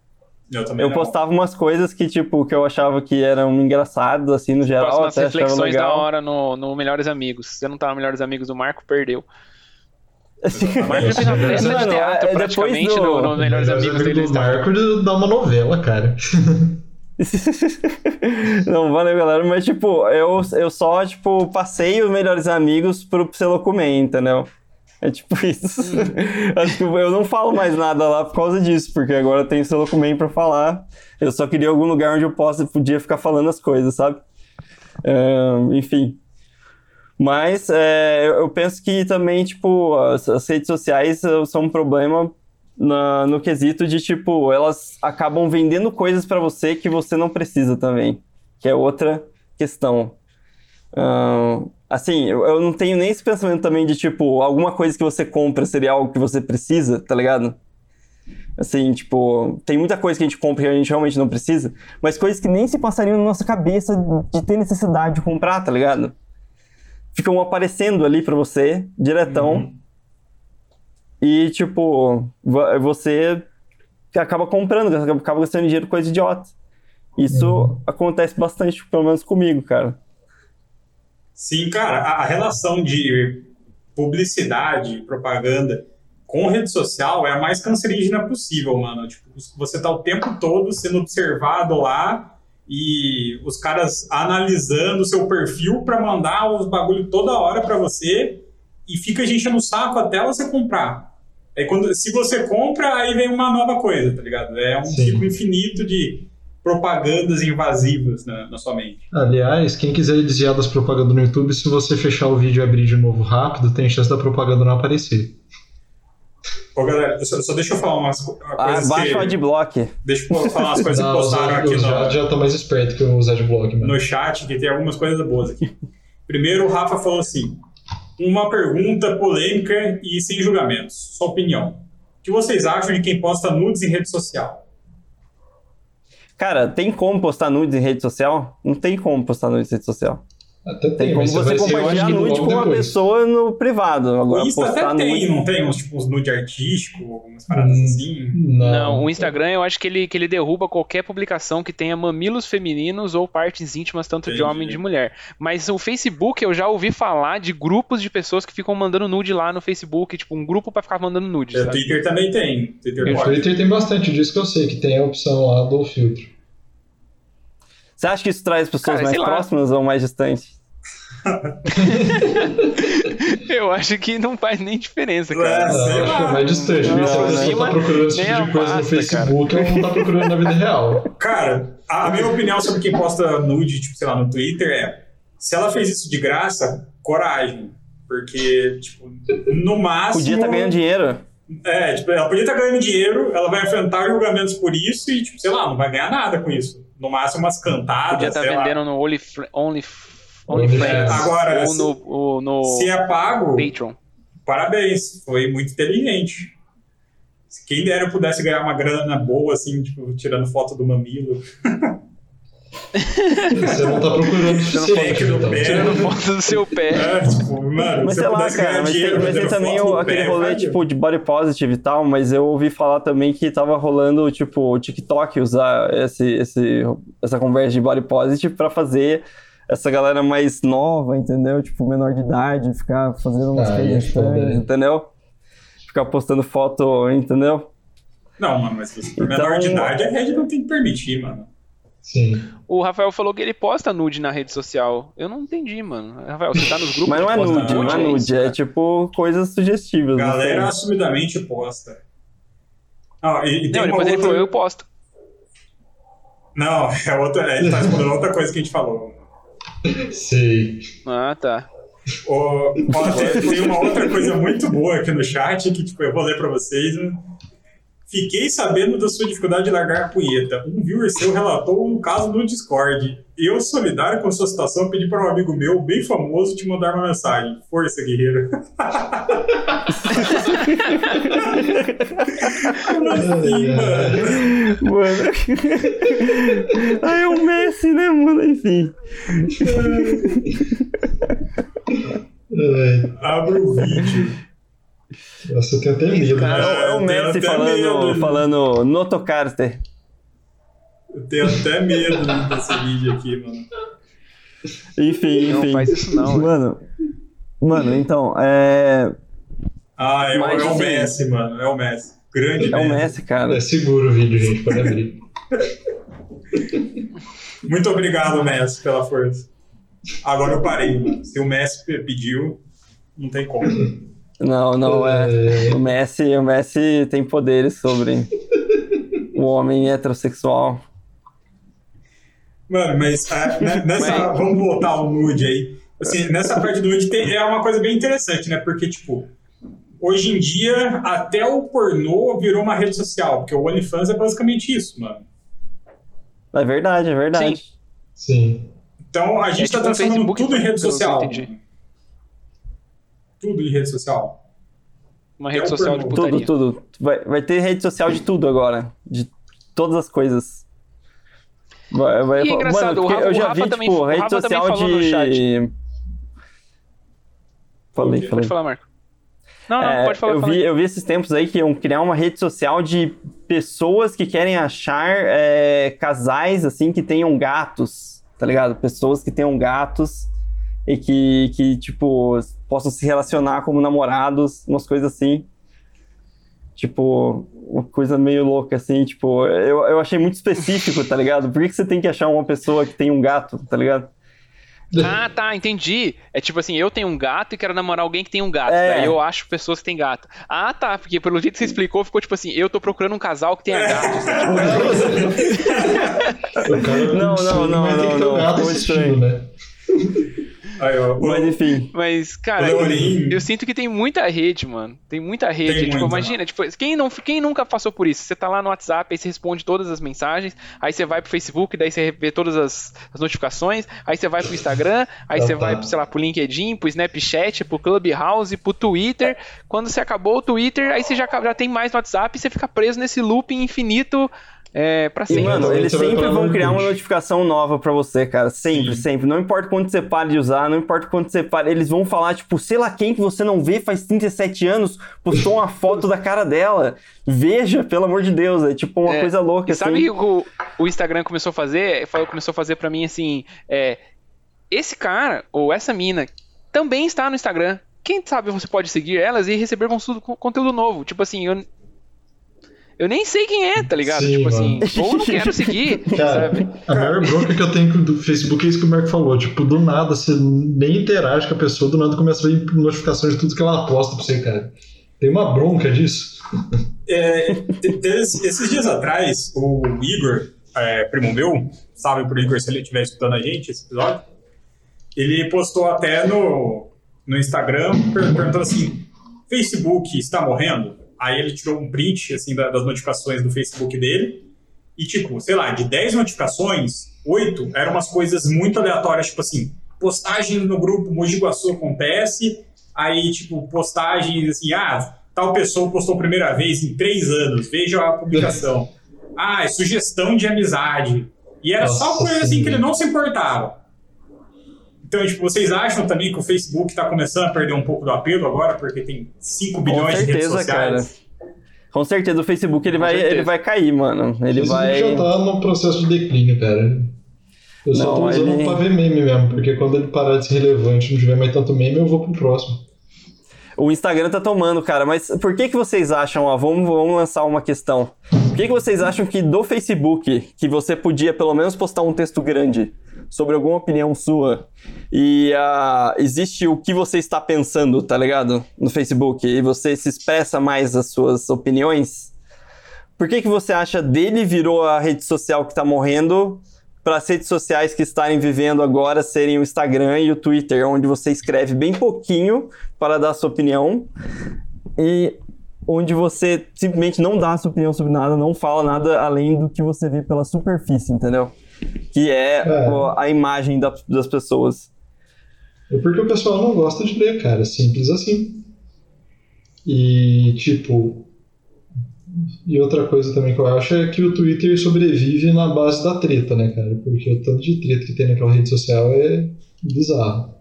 [SPEAKER 2] Eu também
[SPEAKER 1] Eu
[SPEAKER 2] não.
[SPEAKER 1] postava umas coisas que, tipo, que eu achava que eram engraçadas, assim, no geral,
[SPEAKER 3] Posto umas
[SPEAKER 1] até achava
[SPEAKER 3] reflexões da hora no, no Melhores Amigos. Se você não tá no Melhores Amigos do Marco, perdeu.
[SPEAKER 1] Assim,
[SPEAKER 3] Mas já fez uma peça de teatro
[SPEAKER 1] é, depois
[SPEAKER 3] praticamente
[SPEAKER 1] do-
[SPEAKER 3] no, no Melhores
[SPEAKER 4] Melhores
[SPEAKER 3] Amigos
[SPEAKER 4] Amigos
[SPEAKER 3] dele.
[SPEAKER 4] do Marco dá uma novela, cara.
[SPEAKER 1] Não, valeu, galera. Mas, tipo, eu, eu só, tipo, passei os melhores amigos pro Pselocumen, entendeu? É tipo isso. Acho que eu não falo mais nada lá por causa disso, porque agora eu tenho Pselocumen pra falar. Eu só queria algum lugar onde eu possa, podia ficar falando as coisas, sabe? Ahn, enfim. Mas é, eu- penso que também, tipo, as, as redes sociais eh, são um problema na- no quesito de, tipo, elas acabam vendendo coisas pra você que você não precisa também. Que é outra questão. Ahn, assim, eu, eu não tenho nem esse pensamento também de, tipo, alguma coisa que você compra seria algo que você precisa, tá ligado? Assim, tipo, tem muita coisa que a gente compra que a gente realmente não precisa, mas coisas que nem se passariam na nossa cabeça de ter necessidade de comprar, tá ligado? Ficam aparecendo ali pra você, diretão.
[SPEAKER 2] Uhum.
[SPEAKER 1] E, tipo, vo- você acaba comprando, acaba gastando dinheiro com coisa idiota. Isso
[SPEAKER 4] Uhum.
[SPEAKER 1] acontece bastante, pelo menos comigo, cara.
[SPEAKER 2] Sim, cara, a, a relação de publicidade, propaganda com rede social é a mais cancerígena possível, mano. Tipo, você tá o tempo todo sendo observado lá e os caras analisando o seu perfil pra mandar os bagulho toda hora pra você e fica a gente no saco até você comprar. Aí quando, se você compra, aí vem uma nova coisa, tá ligado? É um
[SPEAKER 4] Sim.
[SPEAKER 2] ciclo infinito de propagandas invasivas na, na sua mente.
[SPEAKER 4] Aliás, quem quiser desviar das propagandas no YouTube, se você fechar o vídeo e abrir de novo rápido, tem chance da propaganda não aparecer.
[SPEAKER 2] Ô, galera, só, só deixa eu falar umas co- uma
[SPEAKER 1] Ah,
[SPEAKER 2] coisas
[SPEAKER 1] baixa o
[SPEAKER 2] que...
[SPEAKER 1] adblock.
[SPEAKER 2] Deixa eu falar umas coisas que
[SPEAKER 4] Não, os
[SPEAKER 2] postaram aqui
[SPEAKER 4] os
[SPEAKER 2] no,
[SPEAKER 4] já tá mais esperto que os adblock, mano.
[SPEAKER 2] no chat, que tem algumas coisas boas aqui. Primeiro, o Rafa falou assim, uma pergunta polêmica e sem julgamentos. Sua opinião. O que vocês acham de quem posta nudes em rede social?
[SPEAKER 1] Cara, tem como postar nudes em rede social? Não tem como postar nudes em rede social.
[SPEAKER 4] Até tem,
[SPEAKER 1] Tem como
[SPEAKER 4] mas
[SPEAKER 1] você compartilhar nude com uma pessoa no privado.
[SPEAKER 2] O
[SPEAKER 1] Agora,
[SPEAKER 2] Insta
[SPEAKER 1] postar
[SPEAKER 2] até tem,
[SPEAKER 1] nude...
[SPEAKER 2] não tem uns, tipo, uns nude artístico, algumas paradas
[SPEAKER 4] Hum.
[SPEAKER 2] assim?
[SPEAKER 4] Não,
[SPEAKER 3] Não, o Instagram eu acho que ele, que ele derruba qualquer publicação que tenha mamilos femininos ou partes íntimas, tanto de
[SPEAKER 2] Entendi.
[SPEAKER 3] homem e de mulher. Mas o Facebook eu já ouvi falar de grupos de pessoas que ficam mandando nude lá no Facebook, tipo, um grupo pra ficar mandando nude.
[SPEAKER 2] O
[SPEAKER 3] sabe?
[SPEAKER 2] Twitter também tem. Twitter
[SPEAKER 3] Eu
[SPEAKER 4] No
[SPEAKER 2] pode.
[SPEAKER 4] Twitter tem bastante disso que eu sei, que tem a opção lá do filtro.
[SPEAKER 1] Você acha que isso traz pessoas
[SPEAKER 3] Cara,
[SPEAKER 1] mais
[SPEAKER 3] sei lá.
[SPEAKER 1] próximas ou mais distantes?
[SPEAKER 3] Eu acho que não faz nem diferença, cara.
[SPEAKER 2] É, sei
[SPEAKER 4] acho que é mais distante, porque se a pessoa
[SPEAKER 3] nem
[SPEAKER 4] tá procurando esse tipo de coisa no Facebook, ela não tá procurando na vida real.
[SPEAKER 2] Cara, a a minha opinião sobre quem posta nude, tipo, sei lá, no Twitter é: se ela fez isso de graça, coragem. Porque, tipo, no máximo.
[SPEAKER 1] Podia estar ganhando dinheiro.
[SPEAKER 2] É, tipo, ela podia estar ganhando dinheiro, ela vai enfrentar julgamentos por isso e, tipo, sei lá, não vai ganhar nada com isso. No máximo umas cantadas,
[SPEAKER 3] Podia estar
[SPEAKER 2] lá.
[SPEAKER 3] vendendo no Only, Only,
[SPEAKER 4] OnlyFans.
[SPEAKER 3] OnlyFans
[SPEAKER 2] Agora,
[SPEAKER 3] ou
[SPEAKER 2] se-
[SPEAKER 3] no, ou no
[SPEAKER 2] Se é pago,
[SPEAKER 3] Patreon.
[SPEAKER 2] parabéns, foi muito inteligente. Se Quem dera eu pudesse ganhar uma grana boa, assim, tipo, tirando foto do mamilo.
[SPEAKER 4] Você não tá procurando o suficiente,
[SPEAKER 2] foto do
[SPEAKER 4] então.
[SPEAKER 2] pé.
[SPEAKER 3] Tirando foto do seu pé.
[SPEAKER 2] É, tipo, mano,
[SPEAKER 1] Mas
[SPEAKER 2] se
[SPEAKER 1] sei lá, cara, mas tem, mas tem também o- aquele
[SPEAKER 2] pé,
[SPEAKER 1] rolê,
[SPEAKER 2] vai.
[SPEAKER 1] tipo, de body positive e tal, mas eu ouvi falar também que tava rolando, tipo, o TikTok usar esse, esse, essa conversa de body positive pra fazer essa galera mais nova, entendeu? Tipo, menor de idade, ficar fazendo umas
[SPEAKER 4] Ah,
[SPEAKER 1] coisas
[SPEAKER 4] é
[SPEAKER 1] estranhas, entendeu? Ficar postando foto, entendeu?
[SPEAKER 2] Não, mano, mas se você for
[SPEAKER 1] Então-
[SPEAKER 2] menor de idade, a rede não tem que permitir, mano.
[SPEAKER 4] Sim.
[SPEAKER 3] O Rafael falou que ele posta nude na rede social. Eu não entendi, mano. Rafael, você tá nos grupos
[SPEAKER 1] Mas não é nude, não é nude, é tipo coisas sugestivas.
[SPEAKER 2] Galera assumidamente posta. Ah, e, e tem
[SPEAKER 3] Não,
[SPEAKER 2] uma
[SPEAKER 3] depois ele
[SPEAKER 2] outra...
[SPEAKER 3] falou, eu posto.
[SPEAKER 2] Não, é outra, ele tá respondendo outra coisa que a gente falou.
[SPEAKER 4] Sei.
[SPEAKER 3] Ah, tá.
[SPEAKER 2] Ó, tem, tem uma outra coisa muito boa aqui no chat que tipo, eu vou ler pra vocês. né? Fiquei sabendo da sua dificuldade de largar a punheta. Um viewer seu relatou um caso no Discord. Eu, solidário com a sua situação, pedi para um amigo meu, bem famoso, te mandar uma mensagem. Força, guerreiro. Como assim, mano?
[SPEAKER 1] Mano. Aí é o Messi, né, mano? Enfim.
[SPEAKER 2] Abre o vídeo.
[SPEAKER 4] Nossa, eu tenho até medo.
[SPEAKER 3] cara.
[SPEAKER 4] né?
[SPEAKER 1] É o
[SPEAKER 2] eu tenho
[SPEAKER 1] Messi falando,
[SPEAKER 2] medo.
[SPEAKER 1] falando no Tocarter.
[SPEAKER 2] Eu tenho até medo desse vídeo aqui, mano.
[SPEAKER 1] Enfim,
[SPEAKER 3] Não
[SPEAKER 1] enfim.
[SPEAKER 3] faz isso não.
[SPEAKER 1] Mano, mano, então, é.
[SPEAKER 2] Ah, é, o-
[SPEAKER 1] Mas,
[SPEAKER 2] é o
[SPEAKER 1] assim,
[SPEAKER 2] Messi, mano. É o Messi. Grande
[SPEAKER 1] É o
[SPEAKER 2] Messi.
[SPEAKER 1] Cara.
[SPEAKER 4] É seguro o vídeo, gente, pode abrir.
[SPEAKER 2] Muito obrigado, Messi, pela força. Agora eu parei, mano. Se o Messi pe- pediu, não tem como.
[SPEAKER 1] Não, não, é. O Messi, o Messi tem poderes sobre o homem heterossexual.
[SPEAKER 2] Mano, mas é, né, nessa. Vamos voltar ao nude aí. Assim, nessa parte do nude tem, é uma coisa bem interessante, né? Porque, tipo, hoje em dia, até o pornô virou uma rede social. Porque o OnlyFans é basicamente isso, mano.
[SPEAKER 1] É verdade, é verdade.
[SPEAKER 4] Sim.
[SPEAKER 2] Então a gente
[SPEAKER 3] É
[SPEAKER 2] tá
[SPEAKER 3] tipo um
[SPEAKER 2] transformando
[SPEAKER 3] Facebook,
[SPEAKER 2] tudo em rede
[SPEAKER 3] eu
[SPEAKER 2] social.
[SPEAKER 3] entendi.
[SPEAKER 2] Tudo em rede social.
[SPEAKER 3] Uma
[SPEAKER 2] É
[SPEAKER 3] rede social de putaria.
[SPEAKER 1] Tudo, tudo. Vai, vai ter rede social de tudo agora. De todas as coisas. Vai, vai,
[SPEAKER 3] E é engraçado,
[SPEAKER 1] mano,
[SPEAKER 3] o Rafa-
[SPEAKER 1] eu
[SPEAKER 3] o
[SPEAKER 1] já
[SPEAKER 3] Rafa
[SPEAKER 1] vi,
[SPEAKER 3] também-
[SPEAKER 1] tipo, rede
[SPEAKER 3] Rafa também
[SPEAKER 1] social de. Falei, falei.
[SPEAKER 3] Pode falar, Marco. Não, não,
[SPEAKER 1] É,
[SPEAKER 3] pode falar.
[SPEAKER 1] eu, vi,
[SPEAKER 3] aí.
[SPEAKER 1] eu vi esses tempos aí que iam criar uma rede social de pessoas que querem achar é, casais, assim, que tenham gatos, tá ligado? Pessoas que tenham gatos e que, que, tipo, possam se relacionar como namorados, umas coisas assim. Tipo, uma coisa meio louca, assim, tipo, eu, eu achei muito específico, tá ligado? Por que, que você tem que achar uma pessoa que tem um gato, tá ligado?
[SPEAKER 3] Ah, tá, entendi. É tipo assim, eu tenho um gato e quero namorar alguém que tem um gato.
[SPEAKER 1] É.
[SPEAKER 3] Daí eu acho pessoas que têm gato. Ah, tá, porque pelo jeito que você explicou, ficou tipo assim, eu tô procurando um casal que tenha gatos.
[SPEAKER 4] O cara
[SPEAKER 1] Não, não, não,
[SPEAKER 4] mas tem que ter
[SPEAKER 1] não,
[SPEAKER 4] um gato
[SPEAKER 1] não,
[SPEAKER 4] assistindo, né?
[SPEAKER 2] Aí, ó, o-
[SPEAKER 1] Mas enfim.
[SPEAKER 3] Mas, cara,
[SPEAKER 2] Leonin.
[SPEAKER 3] eu sinto que tem muita rede, mano. Tem muita rede.
[SPEAKER 2] Tem
[SPEAKER 3] tipo,
[SPEAKER 2] muita.
[SPEAKER 3] imagina, tipo, quem, não, quem nunca passou por isso? Você tá lá no WhatsApp, aí você responde todas as mensagens, aí você vai pro Facebook, daí você vê todas as, as notificações, aí você vai pro Instagram, aí
[SPEAKER 4] Ah,
[SPEAKER 3] você
[SPEAKER 4] tá.
[SPEAKER 3] vai, pro, sei lá, pro LinkedIn, pro Snapchat, pro Clubhouse, pro Twitter. Quando você acabou o Twitter, aí você já, já tem mais no WhatsApp e você fica preso nesse looping infinito é, pra
[SPEAKER 1] E,
[SPEAKER 3] sempre.
[SPEAKER 1] mano,
[SPEAKER 4] Você
[SPEAKER 1] eles sempre vão criar uma notificação nova pra você, cara. Sempre,
[SPEAKER 2] Sim.
[SPEAKER 1] sempre. Não importa quando você para de usar, não importa quando você para. Eles vão falar, tipo, sei lá quem que você não vê faz 37 anos, postou uma foto da cara dela. Veja, pelo amor de Deus. É tipo uma
[SPEAKER 3] É,
[SPEAKER 1] coisa louca,
[SPEAKER 3] E sabe
[SPEAKER 1] assim.
[SPEAKER 3] o que o, Instagram começou a fazer? Falou- Começou a fazer pra mim assim: é, esse cara ou essa mina também está no Instagram. Quem sabe você pode seguir elas e receber conteúdo novo. Tipo assim, eu, eu nem sei quem é, tá ligado?
[SPEAKER 4] Sim,
[SPEAKER 3] tipo assim,
[SPEAKER 1] mano.
[SPEAKER 3] ou não quero seguir,
[SPEAKER 4] Cara,
[SPEAKER 3] sabe?
[SPEAKER 4] a maior bronca que eu tenho do Facebook é isso que o Marco falou. Tipo, do nada, você nem interage com a pessoa, do nada começa a vir notificação de tudo que ela posta pra você, cara. Tem uma bronca disso.
[SPEAKER 2] É, esses dias atrás, o Igor, é, primo meu, salve pro Igor se ele estiver escutando a gente, esse episódio, ele postou até no, no Instagram per- perguntando assim: Facebook está morrendo? Aí ele tirou um print assim, da- das notificações do Facebook dele. E, tipo, sei lá, de 10 notificações, 8 eram umas coisas muito aleatórias, tipo assim, postagem no grupo Mogi Guaçu acontece, aí, tipo, postagens assim, ah, tal pessoa postou a primeira vez em 3 anos, veja a publicação. ah, é sugestão de amizade. E era só
[SPEAKER 4] Nossa
[SPEAKER 2] coisa assim que ele não se importava. Então, tipo, vocês acham também que o Facebook está começando a perder um pouco do apelo agora, porque tem 5 bilhões de redes
[SPEAKER 1] certeza,
[SPEAKER 2] sociais?
[SPEAKER 1] Com certeza o Facebook ele
[SPEAKER 3] Com
[SPEAKER 1] vai,
[SPEAKER 3] certeza.
[SPEAKER 1] ele vai cair, mano. Ele
[SPEAKER 4] Isso
[SPEAKER 1] vai.
[SPEAKER 4] já tá num processo de declínio, cara. Eu só
[SPEAKER 1] Não,
[SPEAKER 4] tô usando
[SPEAKER 1] ele-
[SPEAKER 4] pra ver meme mesmo, porque quando ele parar de ser relevante e não tiver mais tanto meme, eu vou pro próximo.
[SPEAKER 1] O Instagram tá tomando, cara, mas por que que vocês acham, ó, vamos, vamos lançar uma questão. Por que que vocês acham que do Facebook, que você podia pelo menos postar um texto grande sobre alguma opinião sua e ah, existe o que você está pensando, tá ligado? No Facebook, e você se expressa mais as suas opiniões, por que que você acha dele virou a rede social que tá morrendo para as redes sociais que estarem vivendo agora serem o Instagram e o Twitter, onde você escreve bem pouquinho para dar sua opinião e onde você simplesmente não dá sua opinião sobre nada, não fala nada além do que você vê pela superfície, entendeu? Que é, é. a imagem da, das pessoas.
[SPEAKER 4] É porque o pessoal não gosta de ler, cara. Simples assim. E, tipo. E outra coisa também que eu acho é que o Twitter sobrevive na base da treta, né, cara? Porque o tanto de treta que tem naquela rede social é bizarro.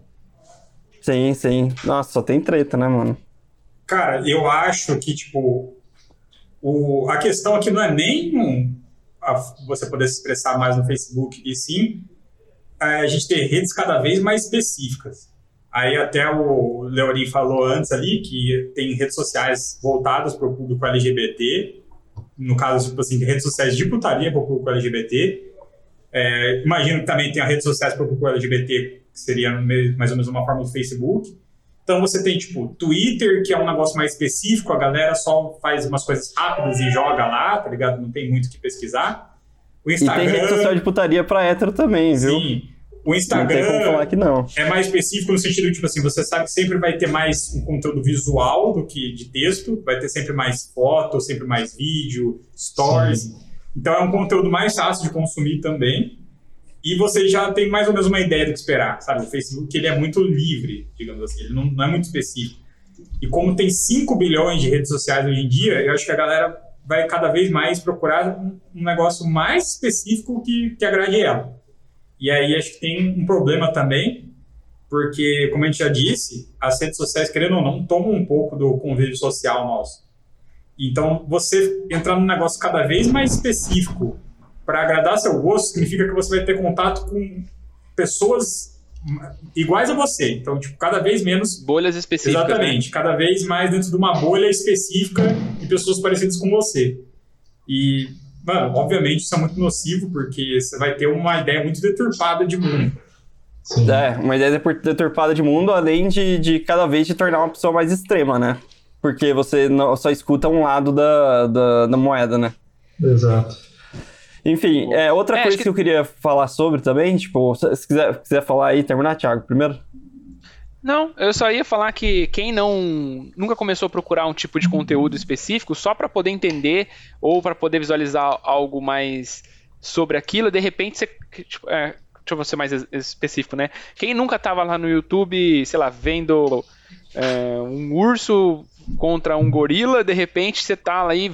[SPEAKER 1] Sim, sim. Nossa, só tem treta, né, mano?
[SPEAKER 2] Cara, eu acho que, tipo, o, a questão aqui não é nem a, você poder se expressar mais no Facebook, e sim a gente ter redes cada vez mais específicas. Aí até o Leorim falou antes ali que tem redes sociais voltadas para o público LGBT, no caso, tipo assim, redes sociais de putaria para o público LGBT. É, imagino que também tenha redes sociais para o público LGBT, que seria mais ou menos uma forma do Facebook. Então você tem, tipo, Twitter, que é um negócio mais específico, a galera só faz umas coisas rápidas e joga lá, tá ligado? Não tem muito o que pesquisar.
[SPEAKER 1] O Instagram... E tem rede social de putaria pra hétero também, viu? Sim.
[SPEAKER 2] O Instagram é mais específico no sentido, tipo assim, você sabe que sempre vai ter mais um conteúdo visual do que de texto, vai ter sempre mais foto, sempre mais vídeo, stories. Sim. Então é um conteúdo mais fácil de consumir também e você já tem mais ou menos uma ideia do que esperar, sabe? O Facebook ele é muito livre, digamos assim, ele não, não é muito específico. E como tem 5 bilhões de redes sociais hoje em dia, eu acho que a galera vai cada vez mais procurar um, um negócio mais específico que, que agrade ela. E aí acho que tem um problema também, porque, como a gente já disse, as redes sociais, querendo ou não, tomam um pouco do convívio social nosso. Então, você entrar num negócio cada vez mais específico para agradar seu gosto, significa que você vai ter contato com pessoas iguais a você. Então, tipo, cada vez menos.
[SPEAKER 3] Bolhas específicas.
[SPEAKER 2] Né? Exatamente. Né? Cada vez mais dentro de uma bolha específica e pessoas parecidas com você. E, mano, obviamente isso é muito nocivo, porque você vai ter uma ideia muito deturpada de mundo.
[SPEAKER 1] Sim. É, uma ideia deturpada de mundo, além de, de cada vez te tornar uma pessoa mais extrema, né? Porque você não, só escuta um lado da, da, da moeda, né?
[SPEAKER 4] Exato.
[SPEAKER 1] Enfim, é, outra é, coisa que... que... eu queria falar sobre também, tipo, se quiser, quiser falar aí, terminar, Thiago, primeiro.
[SPEAKER 3] Não, eu só ia falar que quem não nunca começou a procurar um tipo de conteúdo específico só para poder entender ou para poder visualizar algo mais sobre aquilo, de repente você tipo, é, deixa eu ser mais específico, né? Quem nunca tava lá no YouTube, sei lá, vendo é, um urso contra um gorila, de repente você tá lá aí,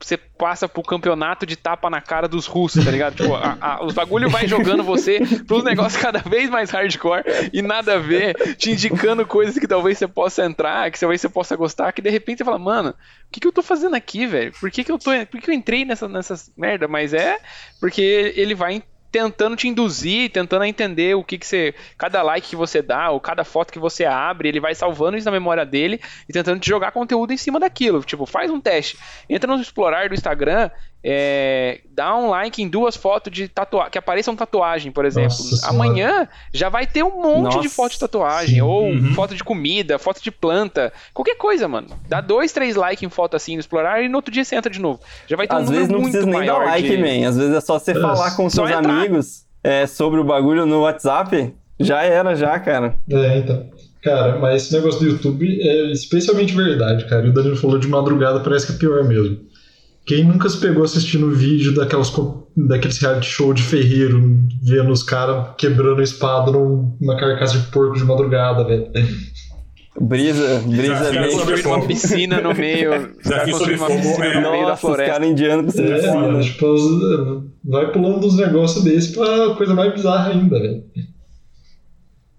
[SPEAKER 3] você passa pro campeonato de tapa na cara dos russos, tá ligado? tipo, a, a, os bagulho vai jogando você pros negócios cada vez mais hardcore e nada a ver, te indicando coisas que talvez você possa entrar, que talvez você possa gostar, que de repente você fala, mano, o que, que eu tô fazendo aqui, velho? Por que, que eu tô. Por que eu entrei nessa, nessas merda? Mas é porque ele vai tentando te induzir, tentando entender o que, que você. Cada like que você dá, ou cada foto que você abre, ele vai salvando isso na memória dele e tentando te jogar conteúdo em cima daquilo. Tipo, faz um teste. Entra no explorar do Instagram, é, dá um like em duas fotos de tatuagem, que apareçam tatuagem, por exemplo. Nossa Amanhã senhora. já vai ter um monte Nossa, de foto de tatuagem, sim. ou uhum. foto de comida, foto de planta, qualquer coisa, mano. Dá dois, três likes em foto assim no explorar e no outro dia você entra de novo. Já vai ter
[SPEAKER 1] Às
[SPEAKER 3] um
[SPEAKER 1] vezes não
[SPEAKER 3] muito
[SPEAKER 1] precisa nem dar like,
[SPEAKER 3] de...
[SPEAKER 1] man. Às vezes é só você é. falar com seus amigos é, sobre o bagulho no WhatsApp. Já era, já, cara.
[SPEAKER 4] É, então. Cara, mas esse negócio do YouTube é especialmente verdade, cara. E o Danilo falou de madrugada, parece que é pior mesmo. Quem nunca se pegou assistindo vídeo daquelas, daqueles reality show de ferreiro, vendo os caras quebrando a espada numa carcaça de porco de madrugada, velho?
[SPEAKER 1] Brisa, brisa
[SPEAKER 3] bem. uma piscina no meio.
[SPEAKER 2] Já sobre uma piscina
[SPEAKER 3] no meio da floresta.
[SPEAKER 1] Os caras indianos com é,
[SPEAKER 4] mano, tipo, vai pulando uns negócios desses pra coisa mais bizarra ainda, velho.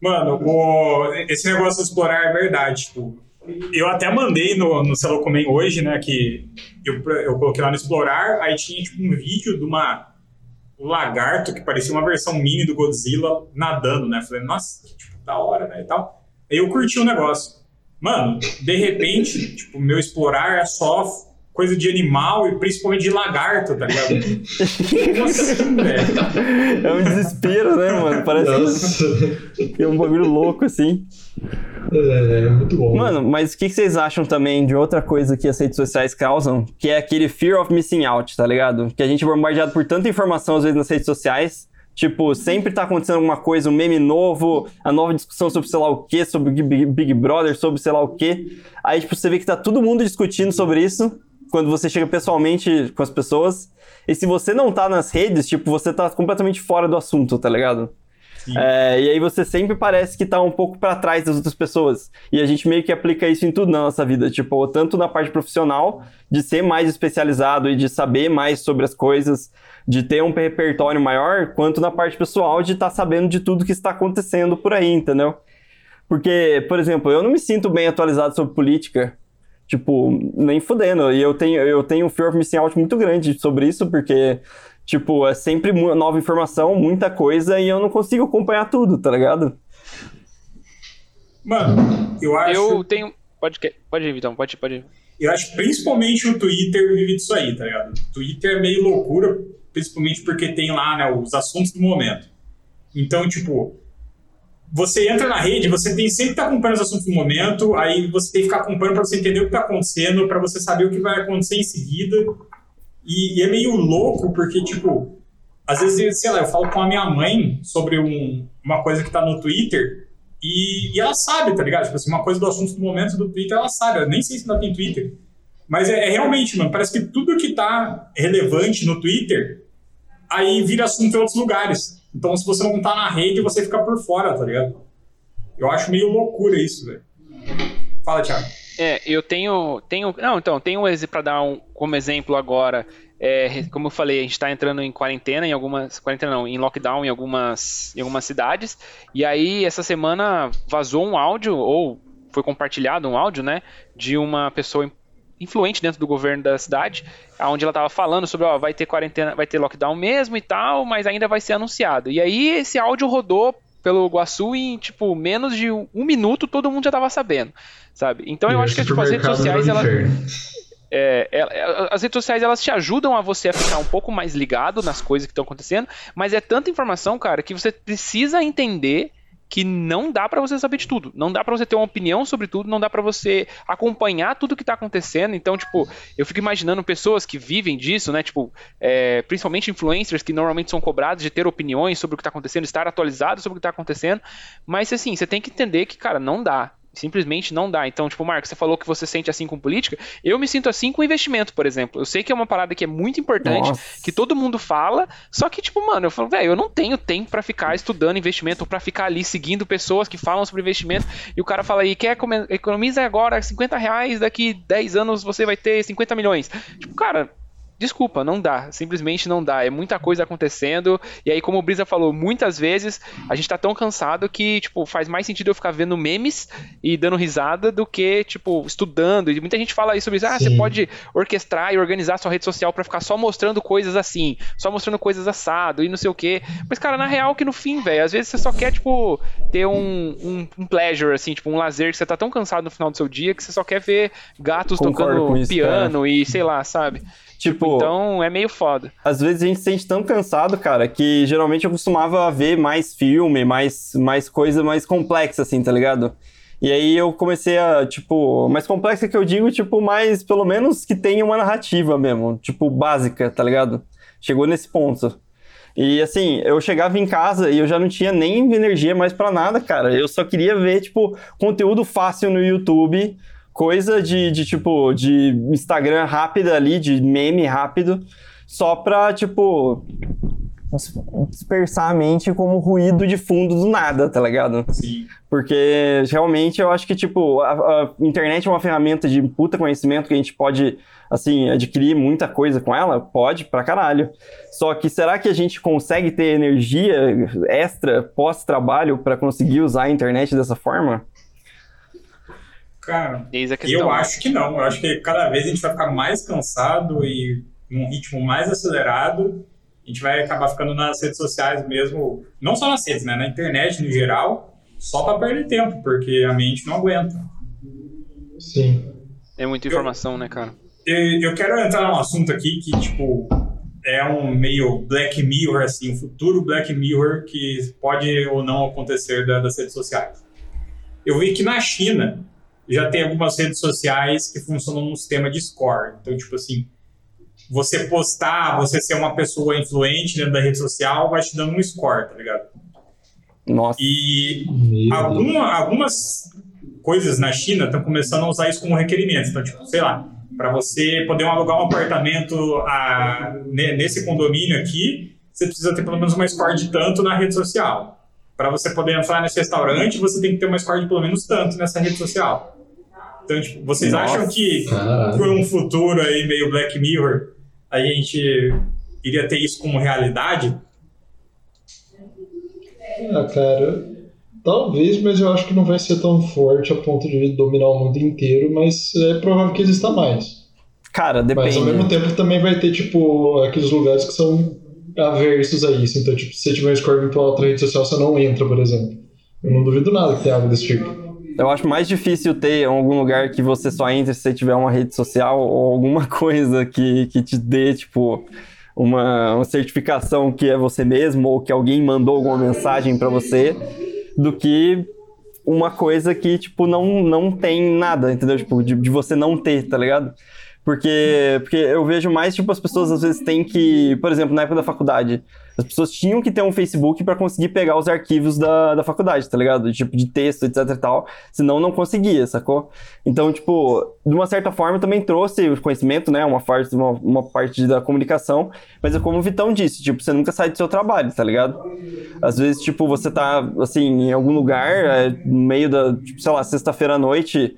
[SPEAKER 2] Mano, o, esse negócio de explorar é verdade. Tipo, eu até mandei no, no Celocomen hoje, né, que eu, eu coloquei lá no Explorar, aí tinha tipo um vídeo de uma um lagarto que parecia uma versão mini do Godzilla nadando, né? Falei, nossa, tipo, da hora, né, e tal. Aí eu curti o negócio. Mano, de repente, tipo, meu explorar é só coisa de animal e principalmente de lagarto, tá ligado? Como assim, velho?
[SPEAKER 1] É um desespero, né, mano? Parece que é um bagulho louco, assim.
[SPEAKER 4] É, é muito bom.
[SPEAKER 1] Mano, mas o que vocês acham também de outra coisa que as redes sociais causam? Que é aquele fear of missing out, tá ligado? Que a gente é bombardeado por tanta informação, às vezes, nas redes sociais, Tipo, sempre tá acontecendo alguma coisa, um meme novo, a nova discussão sobre sei lá o que, sobre Big, Big Brother, sobre sei lá o que. Aí, tipo, você vê que tá todo mundo discutindo sobre isso quando você chega pessoalmente com as pessoas. E se você não tá nas redes, tipo, você tá completamente fora do assunto, tá ligado? É, e aí você sempre parece que tá um pouco para trás das outras pessoas. E a gente meio que aplica isso em tudo na nossa vida, tipo, tanto na parte profissional, de ser mais especializado e de saber mais sobre as coisas, de ter um repertório maior, quanto na parte pessoal de estar tá sabendo de tudo que está acontecendo por aí, entendeu? Porque, por exemplo, eu não me sinto bem atualizado sobre política, tipo, nem fudendo. E eu tenho, eu tenho um fear of missing out muito grande sobre isso, porque Tipo, é sempre nova informação, muita coisa, e eu não consigo acompanhar tudo, tá ligado?
[SPEAKER 2] Mano, eu acho.
[SPEAKER 3] Eu tenho. Pode, pode ir, Vitão, pode, pode ir.
[SPEAKER 2] Eu acho que principalmente o Twitter vive disso aí, tá ligado? O Twitter é meio loucura, principalmente porque tem lá, né, os assuntos do momento. Então, tipo, você entra na rede, você tem sempre que estar tá acompanhando os assuntos do momento, aí você tem que ficar acompanhando para você entender o que está acontecendo, para você saber o que vai acontecer em seguida. E, e, é meio louco, porque, tipo, às vezes, sei lá, eu falo com a minha mãe sobre um, uma coisa que tá no Twitter e, e, ela sabe, tá ligado? Tipo assim, uma coisa do assunto do momento do Twitter, ela sabe. Eu nem sei se ainda tem Twitter. Mas é, é realmente, mano, parece que tudo que tá relevante no Twitter, aí vira assunto em outros lugares. Então, se você não tá na rede, você fica por fora, tá ligado? Eu acho meio loucura isso, velho. Fala, Thiago.
[SPEAKER 3] É, eu tenho, tenho, não, então, tenho para dar um, como exemplo agora, é, como eu falei, a gente está entrando em quarentena em algumas, quarentena não, em lockdown em algumas, em algumas cidades, e aí essa semana vazou um áudio, ou foi compartilhado um áudio, né, de uma pessoa influente dentro do governo da cidade, onde ela estava falando sobre, ó, vai ter quarentena, vai ter lockdown mesmo e tal, mas ainda vai ser anunciado. E aí esse áudio rodou pelo Iguaçu e em, tipo, menos de um minuto todo mundo já tava sabendo, sabe? Então eu acho que tipo, as redes sociais, elas... É, é, é, as redes sociais elas te ajudam a você a ficar um pouco mais ligado nas coisas que estão acontecendo, mas é tanta informação, cara, que você precisa entender que não dá para você saber de tudo, não dá para você ter uma opinião sobre tudo, não dá para você acompanhar tudo que tá acontecendo. Então, tipo, eu fico imaginando pessoas que vivem disso, né? Tipo, é, principalmente influencers que normalmente são cobrados de ter opiniões sobre o que tá acontecendo, estar atualizados sobre o que tá acontecendo. Mas assim, você tem que entender que, cara, não dá simplesmente não dá. Então, tipo, Marcos, você falou que você sente assim com política. Eu me sinto assim com investimento, por exemplo. Eu sei que é uma parada que é muito importante, Nossa. que todo mundo fala, só que, tipo, mano, eu falo, velho, eu não tenho tempo para ficar estudando investimento ou pra ficar ali seguindo pessoas que falam sobre investimento. E o cara fala aí, quer economiza agora 50 reais, daqui 10 anos você vai ter 50 milhões. Tipo, cara, desculpa, não dá. Simplesmente não dá. É muita coisa acontecendo. E aí, como o Brisa falou, muitas vezes a gente tá tão cansado que, tipo, faz mais sentido eu ficar vendo memes e dando risada do que, tipo, estudando. E muita gente fala isso sobre isso. Ah, Sim. você pode orquestrar e organizar sua rede social para ficar só mostrando coisas assim, só mostrando coisas assado e não sei o quê. Mas, cara, na real que no fim, velho, às vezes você só quer, tipo, ter um, um, um, pleasure, assim, tipo, um lazer que você tá tão cansado no final do seu dia que você só quer ver gatos Concordo tocando isso, piano cara. e sei lá, sabe? Tipo, então é meio foda.
[SPEAKER 1] Às vezes a gente se sente tão cansado, cara, que geralmente eu costumava ver mais filme, mais, mais coisa mais complexa, assim, tá ligado? E aí eu comecei a, tipo, mais complexa que eu digo, tipo, mais, pelo menos que tenha uma narrativa mesmo, tipo, básica, tá ligado? Chegou nesse ponto. E assim, eu chegava em casa e eu já não tinha nem energia mais para nada, cara. Eu só queria ver, tipo, conteúdo fácil no YouTube, coisa de, de tipo, de Instagram rápida ali, de meme rápido, só pra, tipo, dispersar a mente como ruído de fundo do nada, tá ligado?
[SPEAKER 2] Sim.
[SPEAKER 1] Porque realmente eu acho que, tipo, a, a, internet é uma ferramenta de puta conhecimento que a gente pode, assim, adquirir muita coisa com ela? Pode, pra caralho. Só que será que a gente consegue ter energia extra pós-trabalho para conseguir usar a internet dessa forma?
[SPEAKER 2] Cara, eu acho que não. Eu acho que cada vez a gente vai ficar mais cansado e num ritmo mais acelerado. A gente vai acabar ficando nas redes sociais mesmo, não só nas redes, né? Na internet no geral, só para perder tempo, porque a mente não aguenta.
[SPEAKER 4] Sim.
[SPEAKER 3] É muita informação, eu, né, cara?
[SPEAKER 2] Eu, eu quero entrar num assunto aqui que, tipo, é um meio Black Mirror, assim, um futuro Black Mirror que pode ou não acontecer das redes sociais. Eu vi que na China já tem algumas redes sociais que funcionam no sistema de score. Então, tipo assim, você postar, você ser uma pessoa influente dentro da rede social, vai te dando um score, tá ligado?
[SPEAKER 1] Nossa.
[SPEAKER 2] E alguma, algumas coisas na China estão começando a usar isso como requerimento. Então, tipo, sei lá, para você poder alugar um apartamento a, nesse condomínio aqui, você precisa ter pelo menos uma score de tanto na rede social. Para você poder entrar nesse restaurante, você tem que ter uma score de pelo menos tanto nessa rede social. Então, tipo, vocês Nossa, acham que caralho. por um futuro aí meio Black Mirror, a gente iria ter isso como realidade?
[SPEAKER 4] Ah, cara, talvez, mas eu acho que não vai ser tão forte a ponto de dominar o mundo inteiro, mas é provável que exista mais.
[SPEAKER 1] Cara, depende.
[SPEAKER 4] Mas ao mesmo tempo também vai ter, tipo, aqueles lugares que são aversos a isso. Então, tipo, se você tiver um score muito alto na rede social, você não entra, por exemplo. Eu não duvido nada que tenha algo desse tipo.
[SPEAKER 1] Eu acho mais difícil ter algum lugar que você só entre se você tiver uma rede social ou alguma coisa que, que te dê, tipo, uma, uma certificação que é você mesmo ou que alguém mandou alguma mensagem para você, do que uma coisa que, tipo, não, não tem nada, entendeu? Tipo, de, de você não ter, tá ligado? Porque, porque eu vejo mais, tipo, as pessoas às vezes têm que, por exemplo, na época da faculdade, as pessoas tinham que ter um Facebook para conseguir pegar os arquivos da, da faculdade, tá ligado? Tipo, de texto, etc e tal. Senão não conseguia, sacou? Então, tipo, de uma certa forma também trouxe o conhecimento, né? Uma parte, uma, uma parte da comunicação. Mas é como o Vitão disse, tipo, você nunca sai do seu trabalho, tá ligado? Às vezes, tipo, você tá, assim, em algum lugar, é, no meio da, tipo, sei lá, sexta-feira à noite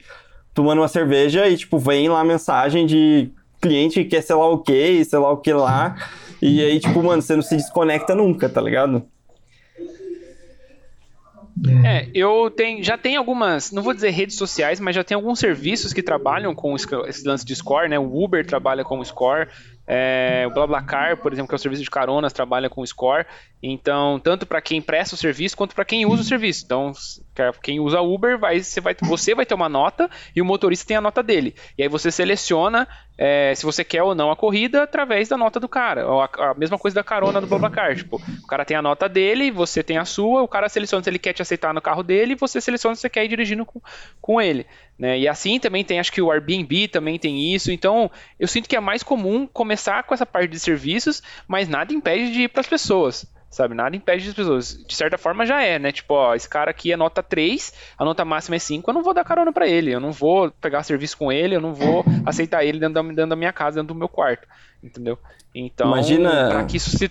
[SPEAKER 1] tomando uma cerveja e, tipo, vem lá a mensagem de cliente que quer sei lá o que, sei lá o que lá. E aí, tipo, mano, você não se desconecta nunca, tá ligado?
[SPEAKER 3] É, eu tenho, já tenho algumas, não vou dizer redes sociais, mas já tem alguns serviços que trabalham com esse lance de score, né? O Uber trabalha com o score, é, o BlaBlaCar, por exemplo, que é o serviço de caronas, trabalha com score. Então, tanto para quem presta o serviço quanto para quem usa o serviço. Então, quem usa Uber, vai, você, vai, você vai ter uma nota e o motorista tem a nota dele. E aí você seleciona é, se você quer ou não a corrida através da nota do cara. A, a, mesma coisa da carona do BlaBlaCar. Tipo, o cara tem a nota dele, você tem a sua, o cara seleciona se ele quer te aceitar no carro dele, você seleciona se você quer ir dirigindo com, com ele. Né? E assim também tem, acho que o Airbnb também tem isso. Então, eu sinto que é mais comum começar com essa parte de serviços, mas nada impede de ir para as pessoas. Sabe, nada impede as pessoas. De certa forma já é, né? Tipo, ó, esse cara aqui é nota 3, a nota máxima é 5, eu não vou dar carona para ele, eu não vou pegar serviço com ele, eu não vou aceitar ele dentro da, dentro da minha casa, dentro do meu quarto. Entendeu? Então,
[SPEAKER 1] Imagina...
[SPEAKER 3] para que isso se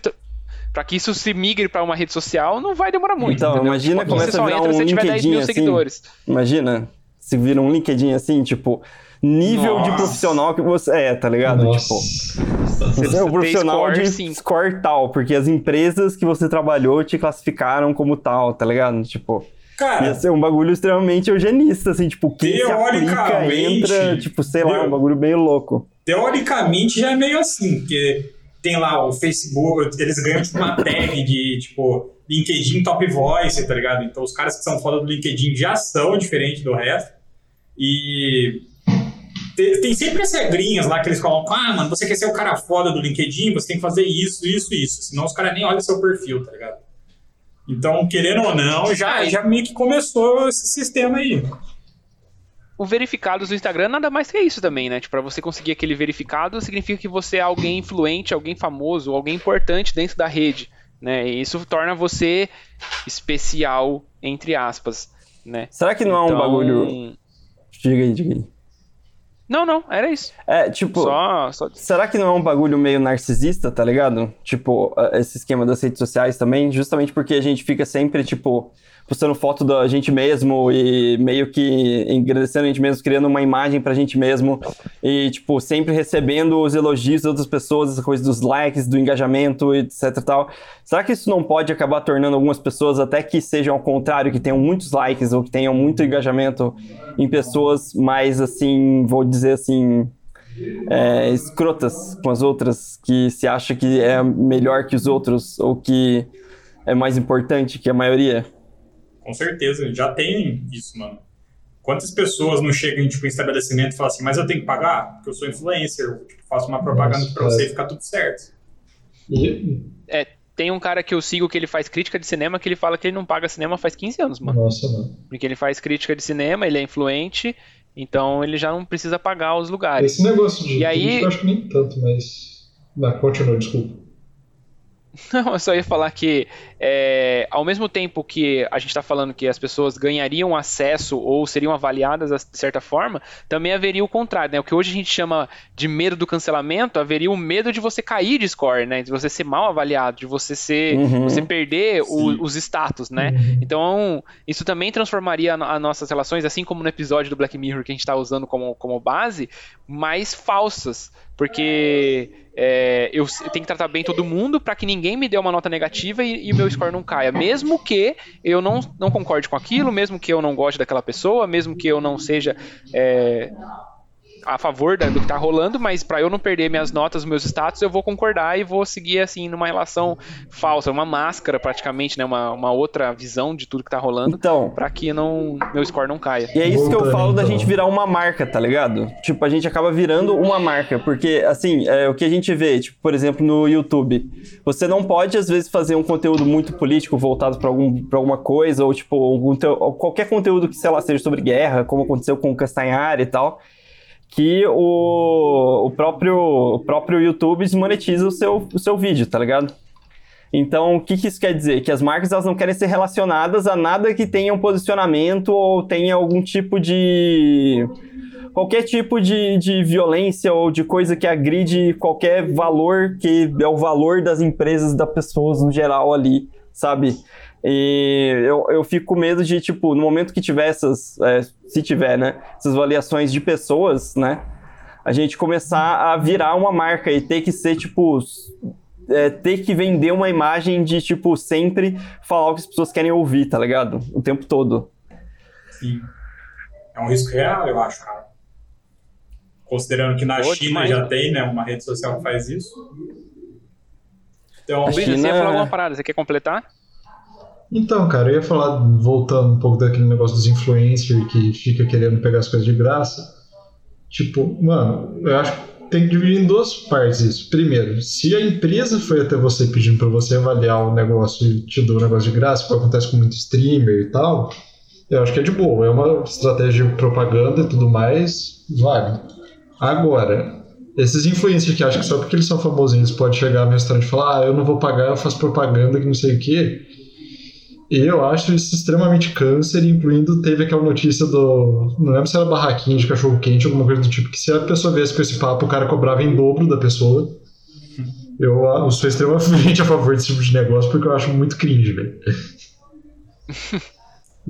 [SPEAKER 3] para que isso se migre para uma rede social, não vai demorar muito.
[SPEAKER 1] Então,
[SPEAKER 3] entendeu?
[SPEAKER 1] imagina como você só virar entra um se tiver 10 mil assim. seguidores. Imagina se vira um LinkedIn assim, tipo, nível Nossa. de profissional que você é, tá ligado? Nossa. Tipo, você é o profissional score, de sim. score tal, porque as empresas que você trabalhou te classificaram como tal, tá ligado? Tipo, Cara, ia ser um bagulho extremamente eugenista, assim, tipo, quem se aplica, entra, tipo, sei lá, um bagulho bem louco.
[SPEAKER 2] Teoricamente já é meio assim, porque tem lá o Facebook, eles ganham tipo, uma tag de, tipo, LinkedIn Top Voice, tá ligado? Então os caras que são foda do LinkedIn já são diferentes do resto. E tem sempre as regrinhas lá que eles colocam, ah, mano, você quer ser o cara foda do LinkedIn, você tem que fazer isso, isso, isso. Senão os caras nem olham seu perfil, tá ligado? Então, querendo ou não, já, já meio que começou esse sistema aí.
[SPEAKER 3] O verificados do Instagram nada mais que isso também, né? Tipo, pra você conseguir aquele verificado, significa que você é alguém influente, alguém famoso, alguém importante dentro da rede, né? E isso torna você especial, entre aspas, né?
[SPEAKER 1] Será que não então... é um então, bagulho Diga aí, diga aí.
[SPEAKER 3] Não, não, era isso.
[SPEAKER 1] É, tipo, só, só... será que não é um bagulho meio narcisista, tá ligado? Tipo, esse esquema das redes sociais também, justamente porque a gente fica sempre, tipo, postando foto da gente mesmo e meio que engrandecendo a gente mesmo, criando uma imagem pra gente mesmo e, tipo, sempre recebendo os elogios das outras pessoas, essa coisa dos likes, do engajamento, etc tal. Será que isso não pode acabar tornando algumas pessoas até que sejam ao contrário, que tenham muitos likes ou que tenham muito engajamento em pessoas mais, assim, vou dizer assim, é, escrotas com as outras, que se acha que é melhor que os outros ou que é mais importante que a maioria?
[SPEAKER 2] Com certeza, já tem isso, mano. Quantas pessoas não chegam tipo, em estabelecimento e falam assim, mas eu tenho que pagar? Porque eu sou influencer, eu tipo, faço uma propaganda para você e ficar tudo certo.
[SPEAKER 3] É, tem um cara que eu sigo que ele faz crítica de cinema que ele fala que ele não paga cinema faz 15 anos, mano.
[SPEAKER 4] Nossa, mano.
[SPEAKER 3] Porque ele faz crítica de cinema, ele é influente, então ele já não precisa pagar os lugares.
[SPEAKER 4] Esse negócio de e aí... eu acho que nem tanto, mas Não, continua, desculpa.
[SPEAKER 3] Não, eu só ia falar que, é, ao mesmo tempo que a gente está falando que as pessoas ganhariam acesso ou seriam avaliadas de certa forma, também haveria o contrário, né? O que hoje a gente chama de medo do cancelamento, haveria o medo de você cair de score, né? De você ser mal avaliado, de você ser, uhum. você perder o, os status, né? Uhum. Então, isso também transformaria as nossas relações, assim como no episódio do Black Mirror que a gente está usando como, como base, mais falsas, porque é, eu tenho que tratar bem todo mundo para que ninguém me dê uma nota negativa e, o meu score não caia. Mesmo que eu não, não concorde com aquilo, mesmo que eu não goste daquela pessoa, mesmo que eu não seja é, a favor da, do que tá rolando, mas para eu não perder minhas notas, meus status, eu vou concordar e vou seguir assim numa relação falsa, uma máscara praticamente, né, uma, uma outra visão de tudo que tá rolando,
[SPEAKER 1] então,
[SPEAKER 3] para que não meu score não caia.
[SPEAKER 1] E é isso que eu falo da gente virar uma marca, tá ligado? Tipo, a gente acaba virando uma marca, porque assim, é, o que a gente vê, tipo, por exemplo, no YouTube, você não pode às vezes fazer um conteúdo muito político voltado para algum pra alguma coisa ou tipo, algum, qualquer conteúdo que sei lá seja sobre guerra, como aconteceu com o Castanhar e tal que o, o, próprio, o próprio YouTube desmonetiza o seu, o seu vídeo, tá ligado? Então, o que, que isso quer dizer? Que as marcas elas não querem ser relacionadas a nada que tenha um posicionamento ou tenha algum tipo de. qualquer tipo de, de violência ou de coisa que agride qualquer valor que é o valor das empresas, das pessoas no geral ali, sabe? E eu, eu fico com medo de, tipo, no momento que tiver essas, é, se tiver, né, essas avaliações de pessoas, né, a gente começar a virar uma marca e ter que ser, tipo, é, ter que vender uma imagem de, tipo, sempre falar o que as pessoas querem ouvir, tá ligado? O tempo todo.
[SPEAKER 2] Sim. É um risco real, eu acho, cara. Considerando que na Pô, China já tem, né, uma rede social que faz isso.
[SPEAKER 3] Então, a China... você ia falar alguma parada, você quer completar?
[SPEAKER 4] Então, cara, eu ia falar, voltando um pouco daquele negócio dos influencers que fica querendo pegar as coisas de graça. Tipo, mano, eu acho que tem que dividir em duas partes isso. Primeiro, se a empresa foi até você pedindo para você avaliar o negócio e te deu o negócio de graça, que acontece com muito streamer e tal, eu acho que é de boa. É uma estratégia de propaganda e tudo mais, vale. Agora, esses influencers que acham que só porque eles são famosinhos pode chegar no restaurante e falar, ah, eu não vou pagar, eu faço propaganda que não sei o quê eu acho isso extremamente câncer, incluindo teve aquela notícia do. Não lembro se era barraquinha de cachorro quente, alguma coisa do tipo, que se a pessoa viesse com esse papo, o cara cobrava em dobro da pessoa. Eu, eu sou extremamente a favor desse tipo de negócio porque eu acho muito cringe, velho.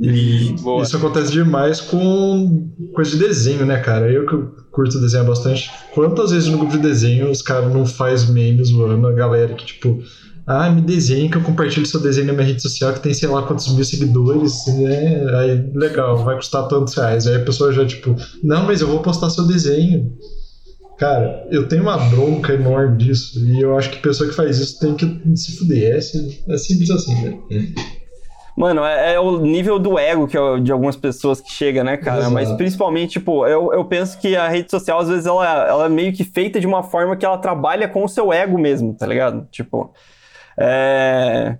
[SPEAKER 4] E Boa. isso acontece demais com coisa de desenho, né, cara? Eu que curto desenhar bastante. Quantas vezes no grupo de desenho os caras não faz memes zoando a galera que, tipo, ah, me desenhe que eu compartilho seu desenho na minha rede social que tem sei lá quantos mil seguidores, né? Aí, legal, vai custar tantos reais. Aí a pessoa já, tipo, não, mas eu vou postar seu desenho. Cara, eu tenho uma bronca enorme disso. E eu acho que a pessoa que faz isso tem que se fuder. É, é simples assim, né?
[SPEAKER 1] Mano, é, é, o nível do ego que é de algumas pessoas que chega, né, cara? Exato. Mas principalmente, tipo, eu, eu penso que a rede social, às vezes, ela, ela é meio que feita de uma forma que ela trabalha com o seu ego mesmo, tá ligado? Tipo, é,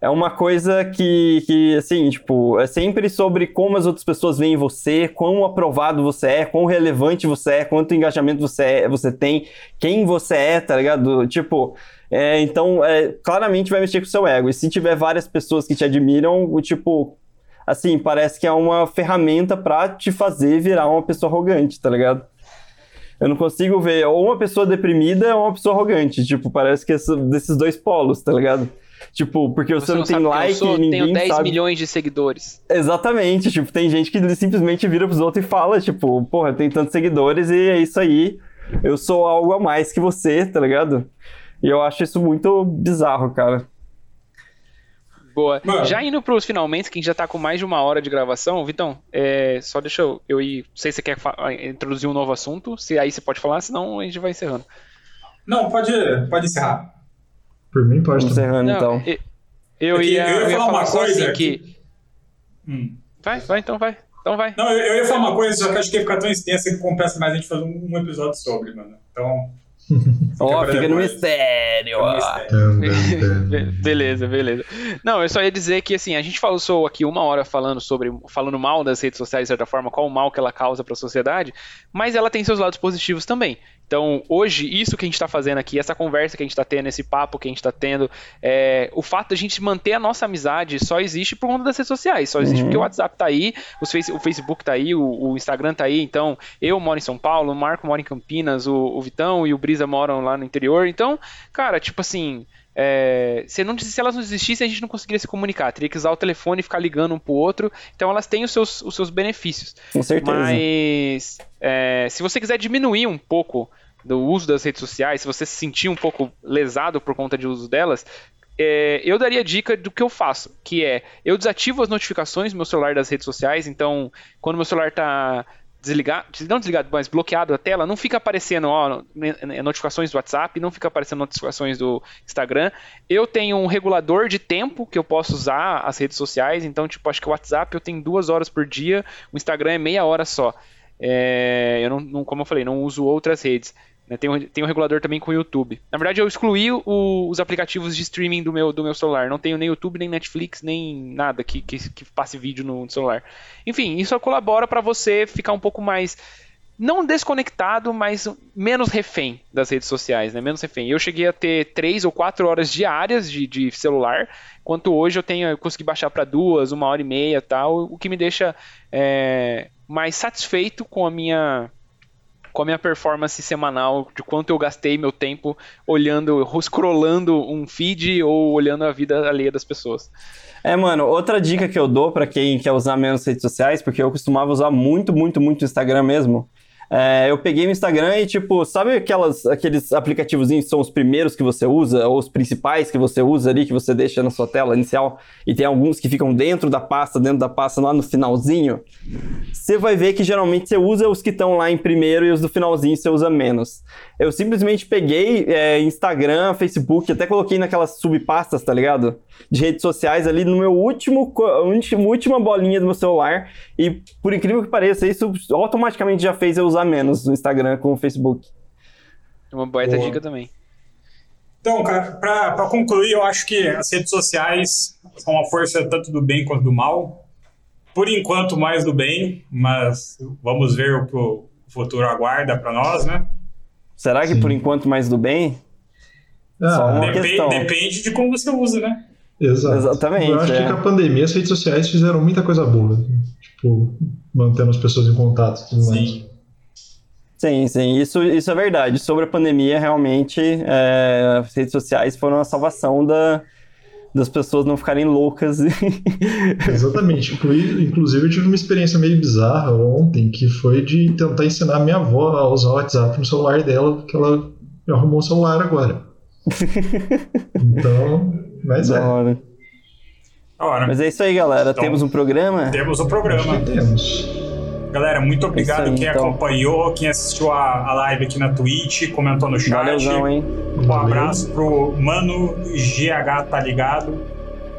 [SPEAKER 1] é uma coisa que, que, assim, tipo, é sempre sobre como as outras pessoas veem você, quão aprovado você é, quão relevante você é, quanto engajamento você, é, você tem, quem você é, tá ligado? Tipo, é, então, é, claramente vai mexer com o seu ego. E se tiver várias pessoas que te admiram, tipo, assim, parece que é uma ferramenta para te fazer virar uma pessoa arrogante, tá ligado? Eu não consigo ver ou uma pessoa deprimida ou uma pessoa arrogante. Tipo, parece que é desses dois polos, tá ligado? Tipo, porque você, você não, não tem like, eu sou, ninguém
[SPEAKER 3] tenho
[SPEAKER 1] 10
[SPEAKER 3] sabe. milhões de seguidores.
[SPEAKER 1] Exatamente, tipo, tem gente que simplesmente vira pros outros e fala, tipo, porra, tem tantos seguidores e é isso aí. Eu sou algo a mais que você, tá ligado? E eu acho isso muito bizarro, cara.
[SPEAKER 3] Boa. Mano. Já indo pros finalmente, que a gente já tá com mais de uma hora de gravação, Vitão, é, só deixa eu, eu ir. Não sei se você quer introduzir um novo assunto, se aí você pode falar, senão a gente vai encerrando.
[SPEAKER 2] Não, pode, pode encerrar.
[SPEAKER 4] Por mim, pode.
[SPEAKER 1] Encerrando, então.
[SPEAKER 3] Eu, eu, ia, eu, ia, falar, uma coisa assim que. Hum. Vai, vai, então vai. Então vai.
[SPEAKER 2] Não, eu, eu ia falar uma coisa, só que acho que ia ficar tão extensa que compensa mais a gente fazer um, um episódio sobre, mano. Então.
[SPEAKER 1] Ó, oh, fica no mistério.
[SPEAKER 3] beleza, beleza. Não, eu só ia dizer que assim, a gente falou só aqui uma hora falando sobre falando mal das redes sociais de certa forma, qual o mal que ela causa para a sociedade, mas ela tem seus lados positivos também. Então, hoje, isso que a gente está fazendo aqui, essa conversa que a gente está tendo, esse papo que a gente está tendo, é, o fato de a gente manter a nossa amizade só existe por conta das redes sociais. Só existe uhum. porque o WhatsApp está aí, face, o Facebook está aí, o, o, Instagram está aí. Então, eu moro em São Paulo, o Marco mora em Campinas, o, o Vitão e o Brisa moram lá no interior. Então, cara, tipo assim. É, se, não, se elas não existissem, a gente não conseguiria se comunicar. Teria que usar o telefone e ficar ligando um pro outro. Então elas têm os seus, os seus benefícios.
[SPEAKER 1] Com certeza.
[SPEAKER 3] Mas é, se você quiser diminuir um pouco do uso das redes sociais, se você se sentir um pouco lesado por conta de uso delas, é, eu daria dica do que eu faço, que é eu desativo as notificações no meu celular das redes sociais, então quando meu celular está desligado, não desligado, mas bloqueado a tela, não fica aparecendo ó, notificações do WhatsApp, não fica aparecendo notificações do Instagram. Eu tenho um regulador de tempo que eu posso usar as redes sociais, então, tipo, acho que o WhatsApp eu tenho duas horas por dia, o Instagram é meia hora só. É, eu não, não, como eu falei, não uso outras redes. Né? Tem, um, tem um regulador também com o YouTube. Na verdade, eu excluí o, os aplicativos de streaming do meu, do meu celular. Não tenho nem YouTube, nem Netflix, nem nada que, que, que passe vídeo no celular. Enfim, isso colabora para você ficar um pouco mais não desconectado, mas menos refém das redes sociais, né? Menos refém. Eu cheguei a ter três ou quatro horas diárias de, de celular, enquanto hoje eu tenho, eu consegui baixar para duas, uma hora e meia, tal, o que me deixa é, mais satisfeito com a minha com a minha performance semanal, de quanto eu gastei meu tempo olhando, scrollando um feed ou olhando a vida alheia das pessoas.
[SPEAKER 1] É, mano, outra dica que eu dou para quem quer usar menos redes sociais, porque eu costumava usar muito, muito, muito Instagram mesmo, é, eu peguei o Instagram e, tipo, sabe aquelas, aqueles aplicativos que são os primeiros que você usa, ou os principais que você usa ali, que você deixa na sua tela inicial, e tem alguns que ficam dentro da pasta, dentro da pasta lá no finalzinho? Você vai ver que geralmente você usa os que estão lá em primeiro e os do finalzinho você usa menos. Eu simplesmente peguei é, Instagram, Facebook, até coloquei naquelas subpastas, tá ligado? De redes sociais ali no meu último, última bolinha do meu celular, e por incrível que pareça, isso automaticamente já fez eu usar usar menos o Instagram com o Facebook.
[SPEAKER 3] Uma baita Boa. dica também.
[SPEAKER 2] Então, cara, para concluir, eu acho que as redes sociais são uma força tanto do bem quanto do mal. Por enquanto, mais do bem, mas vamos ver o que o futuro aguarda para nós, né?
[SPEAKER 1] Será que Sim. por enquanto mais do bem?
[SPEAKER 2] Ah, Só uma depende, questão. depende de como você usa, né?
[SPEAKER 4] Exato.
[SPEAKER 1] Exatamente.
[SPEAKER 4] Eu acho é. que com a pandemia as redes sociais fizeram muita coisa boa. Tipo, mantendo as pessoas em contato. Sim. Mais.
[SPEAKER 1] Sim, sim, isso, isso é verdade. Sobre a pandemia, realmente, é, as redes sociais foram a salvação da, das pessoas não ficarem loucas.
[SPEAKER 4] Exatamente. Inclusive, eu tive uma experiência meio bizarra ontem, que foi de tentar ensinar minha avó a usar o WhatsApp no celular dela, porque ela arrumou um celular agora. Então, mas é.
[SPEAKER 1] Hora. Mas é isso aí, galera. Então, temos um programa?
[SPEAKER 2] Temos um programa.
[SPEAKER 4] Acho que temos.
[SPEAKER 2] Galera, muito obrigado aí, quem então. acompanhou, quem assistiu a, a live aqui na Twitch, comentou no chat.
[SPEAKER 1] Valeuzão, hein?
[SPEAKER 2] Um abraço pro Mano GH, tá ligado?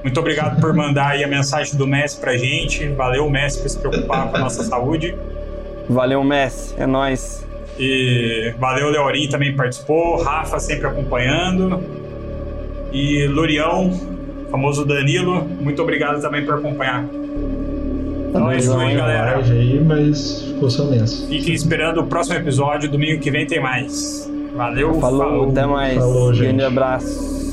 [SPEAKER 2] Muito obrigado por mandar aí a mensagem do Messi pra gente. Valeu, Messi, por se preocupar com a nossa saúde.
[SPEAKER 1] Valeu, Messi. É nóis.
[SPEAKER 2] E valeu, Leorim também participou. Rafa sempre acompanhando. E Lurião, famoso Danilo, muito obrigado também por acompanhar.
[SPEAKER 4] Então é isso aí, galera. Aí, mas ficou só nessa.
[SPEAKER 2] Fiquem esperando o próximo episódio. Domingo que vem tem mais. Valeu,
[SPEAKER 1] falou. falou. Até mais. Falou, gente. Grande abraço.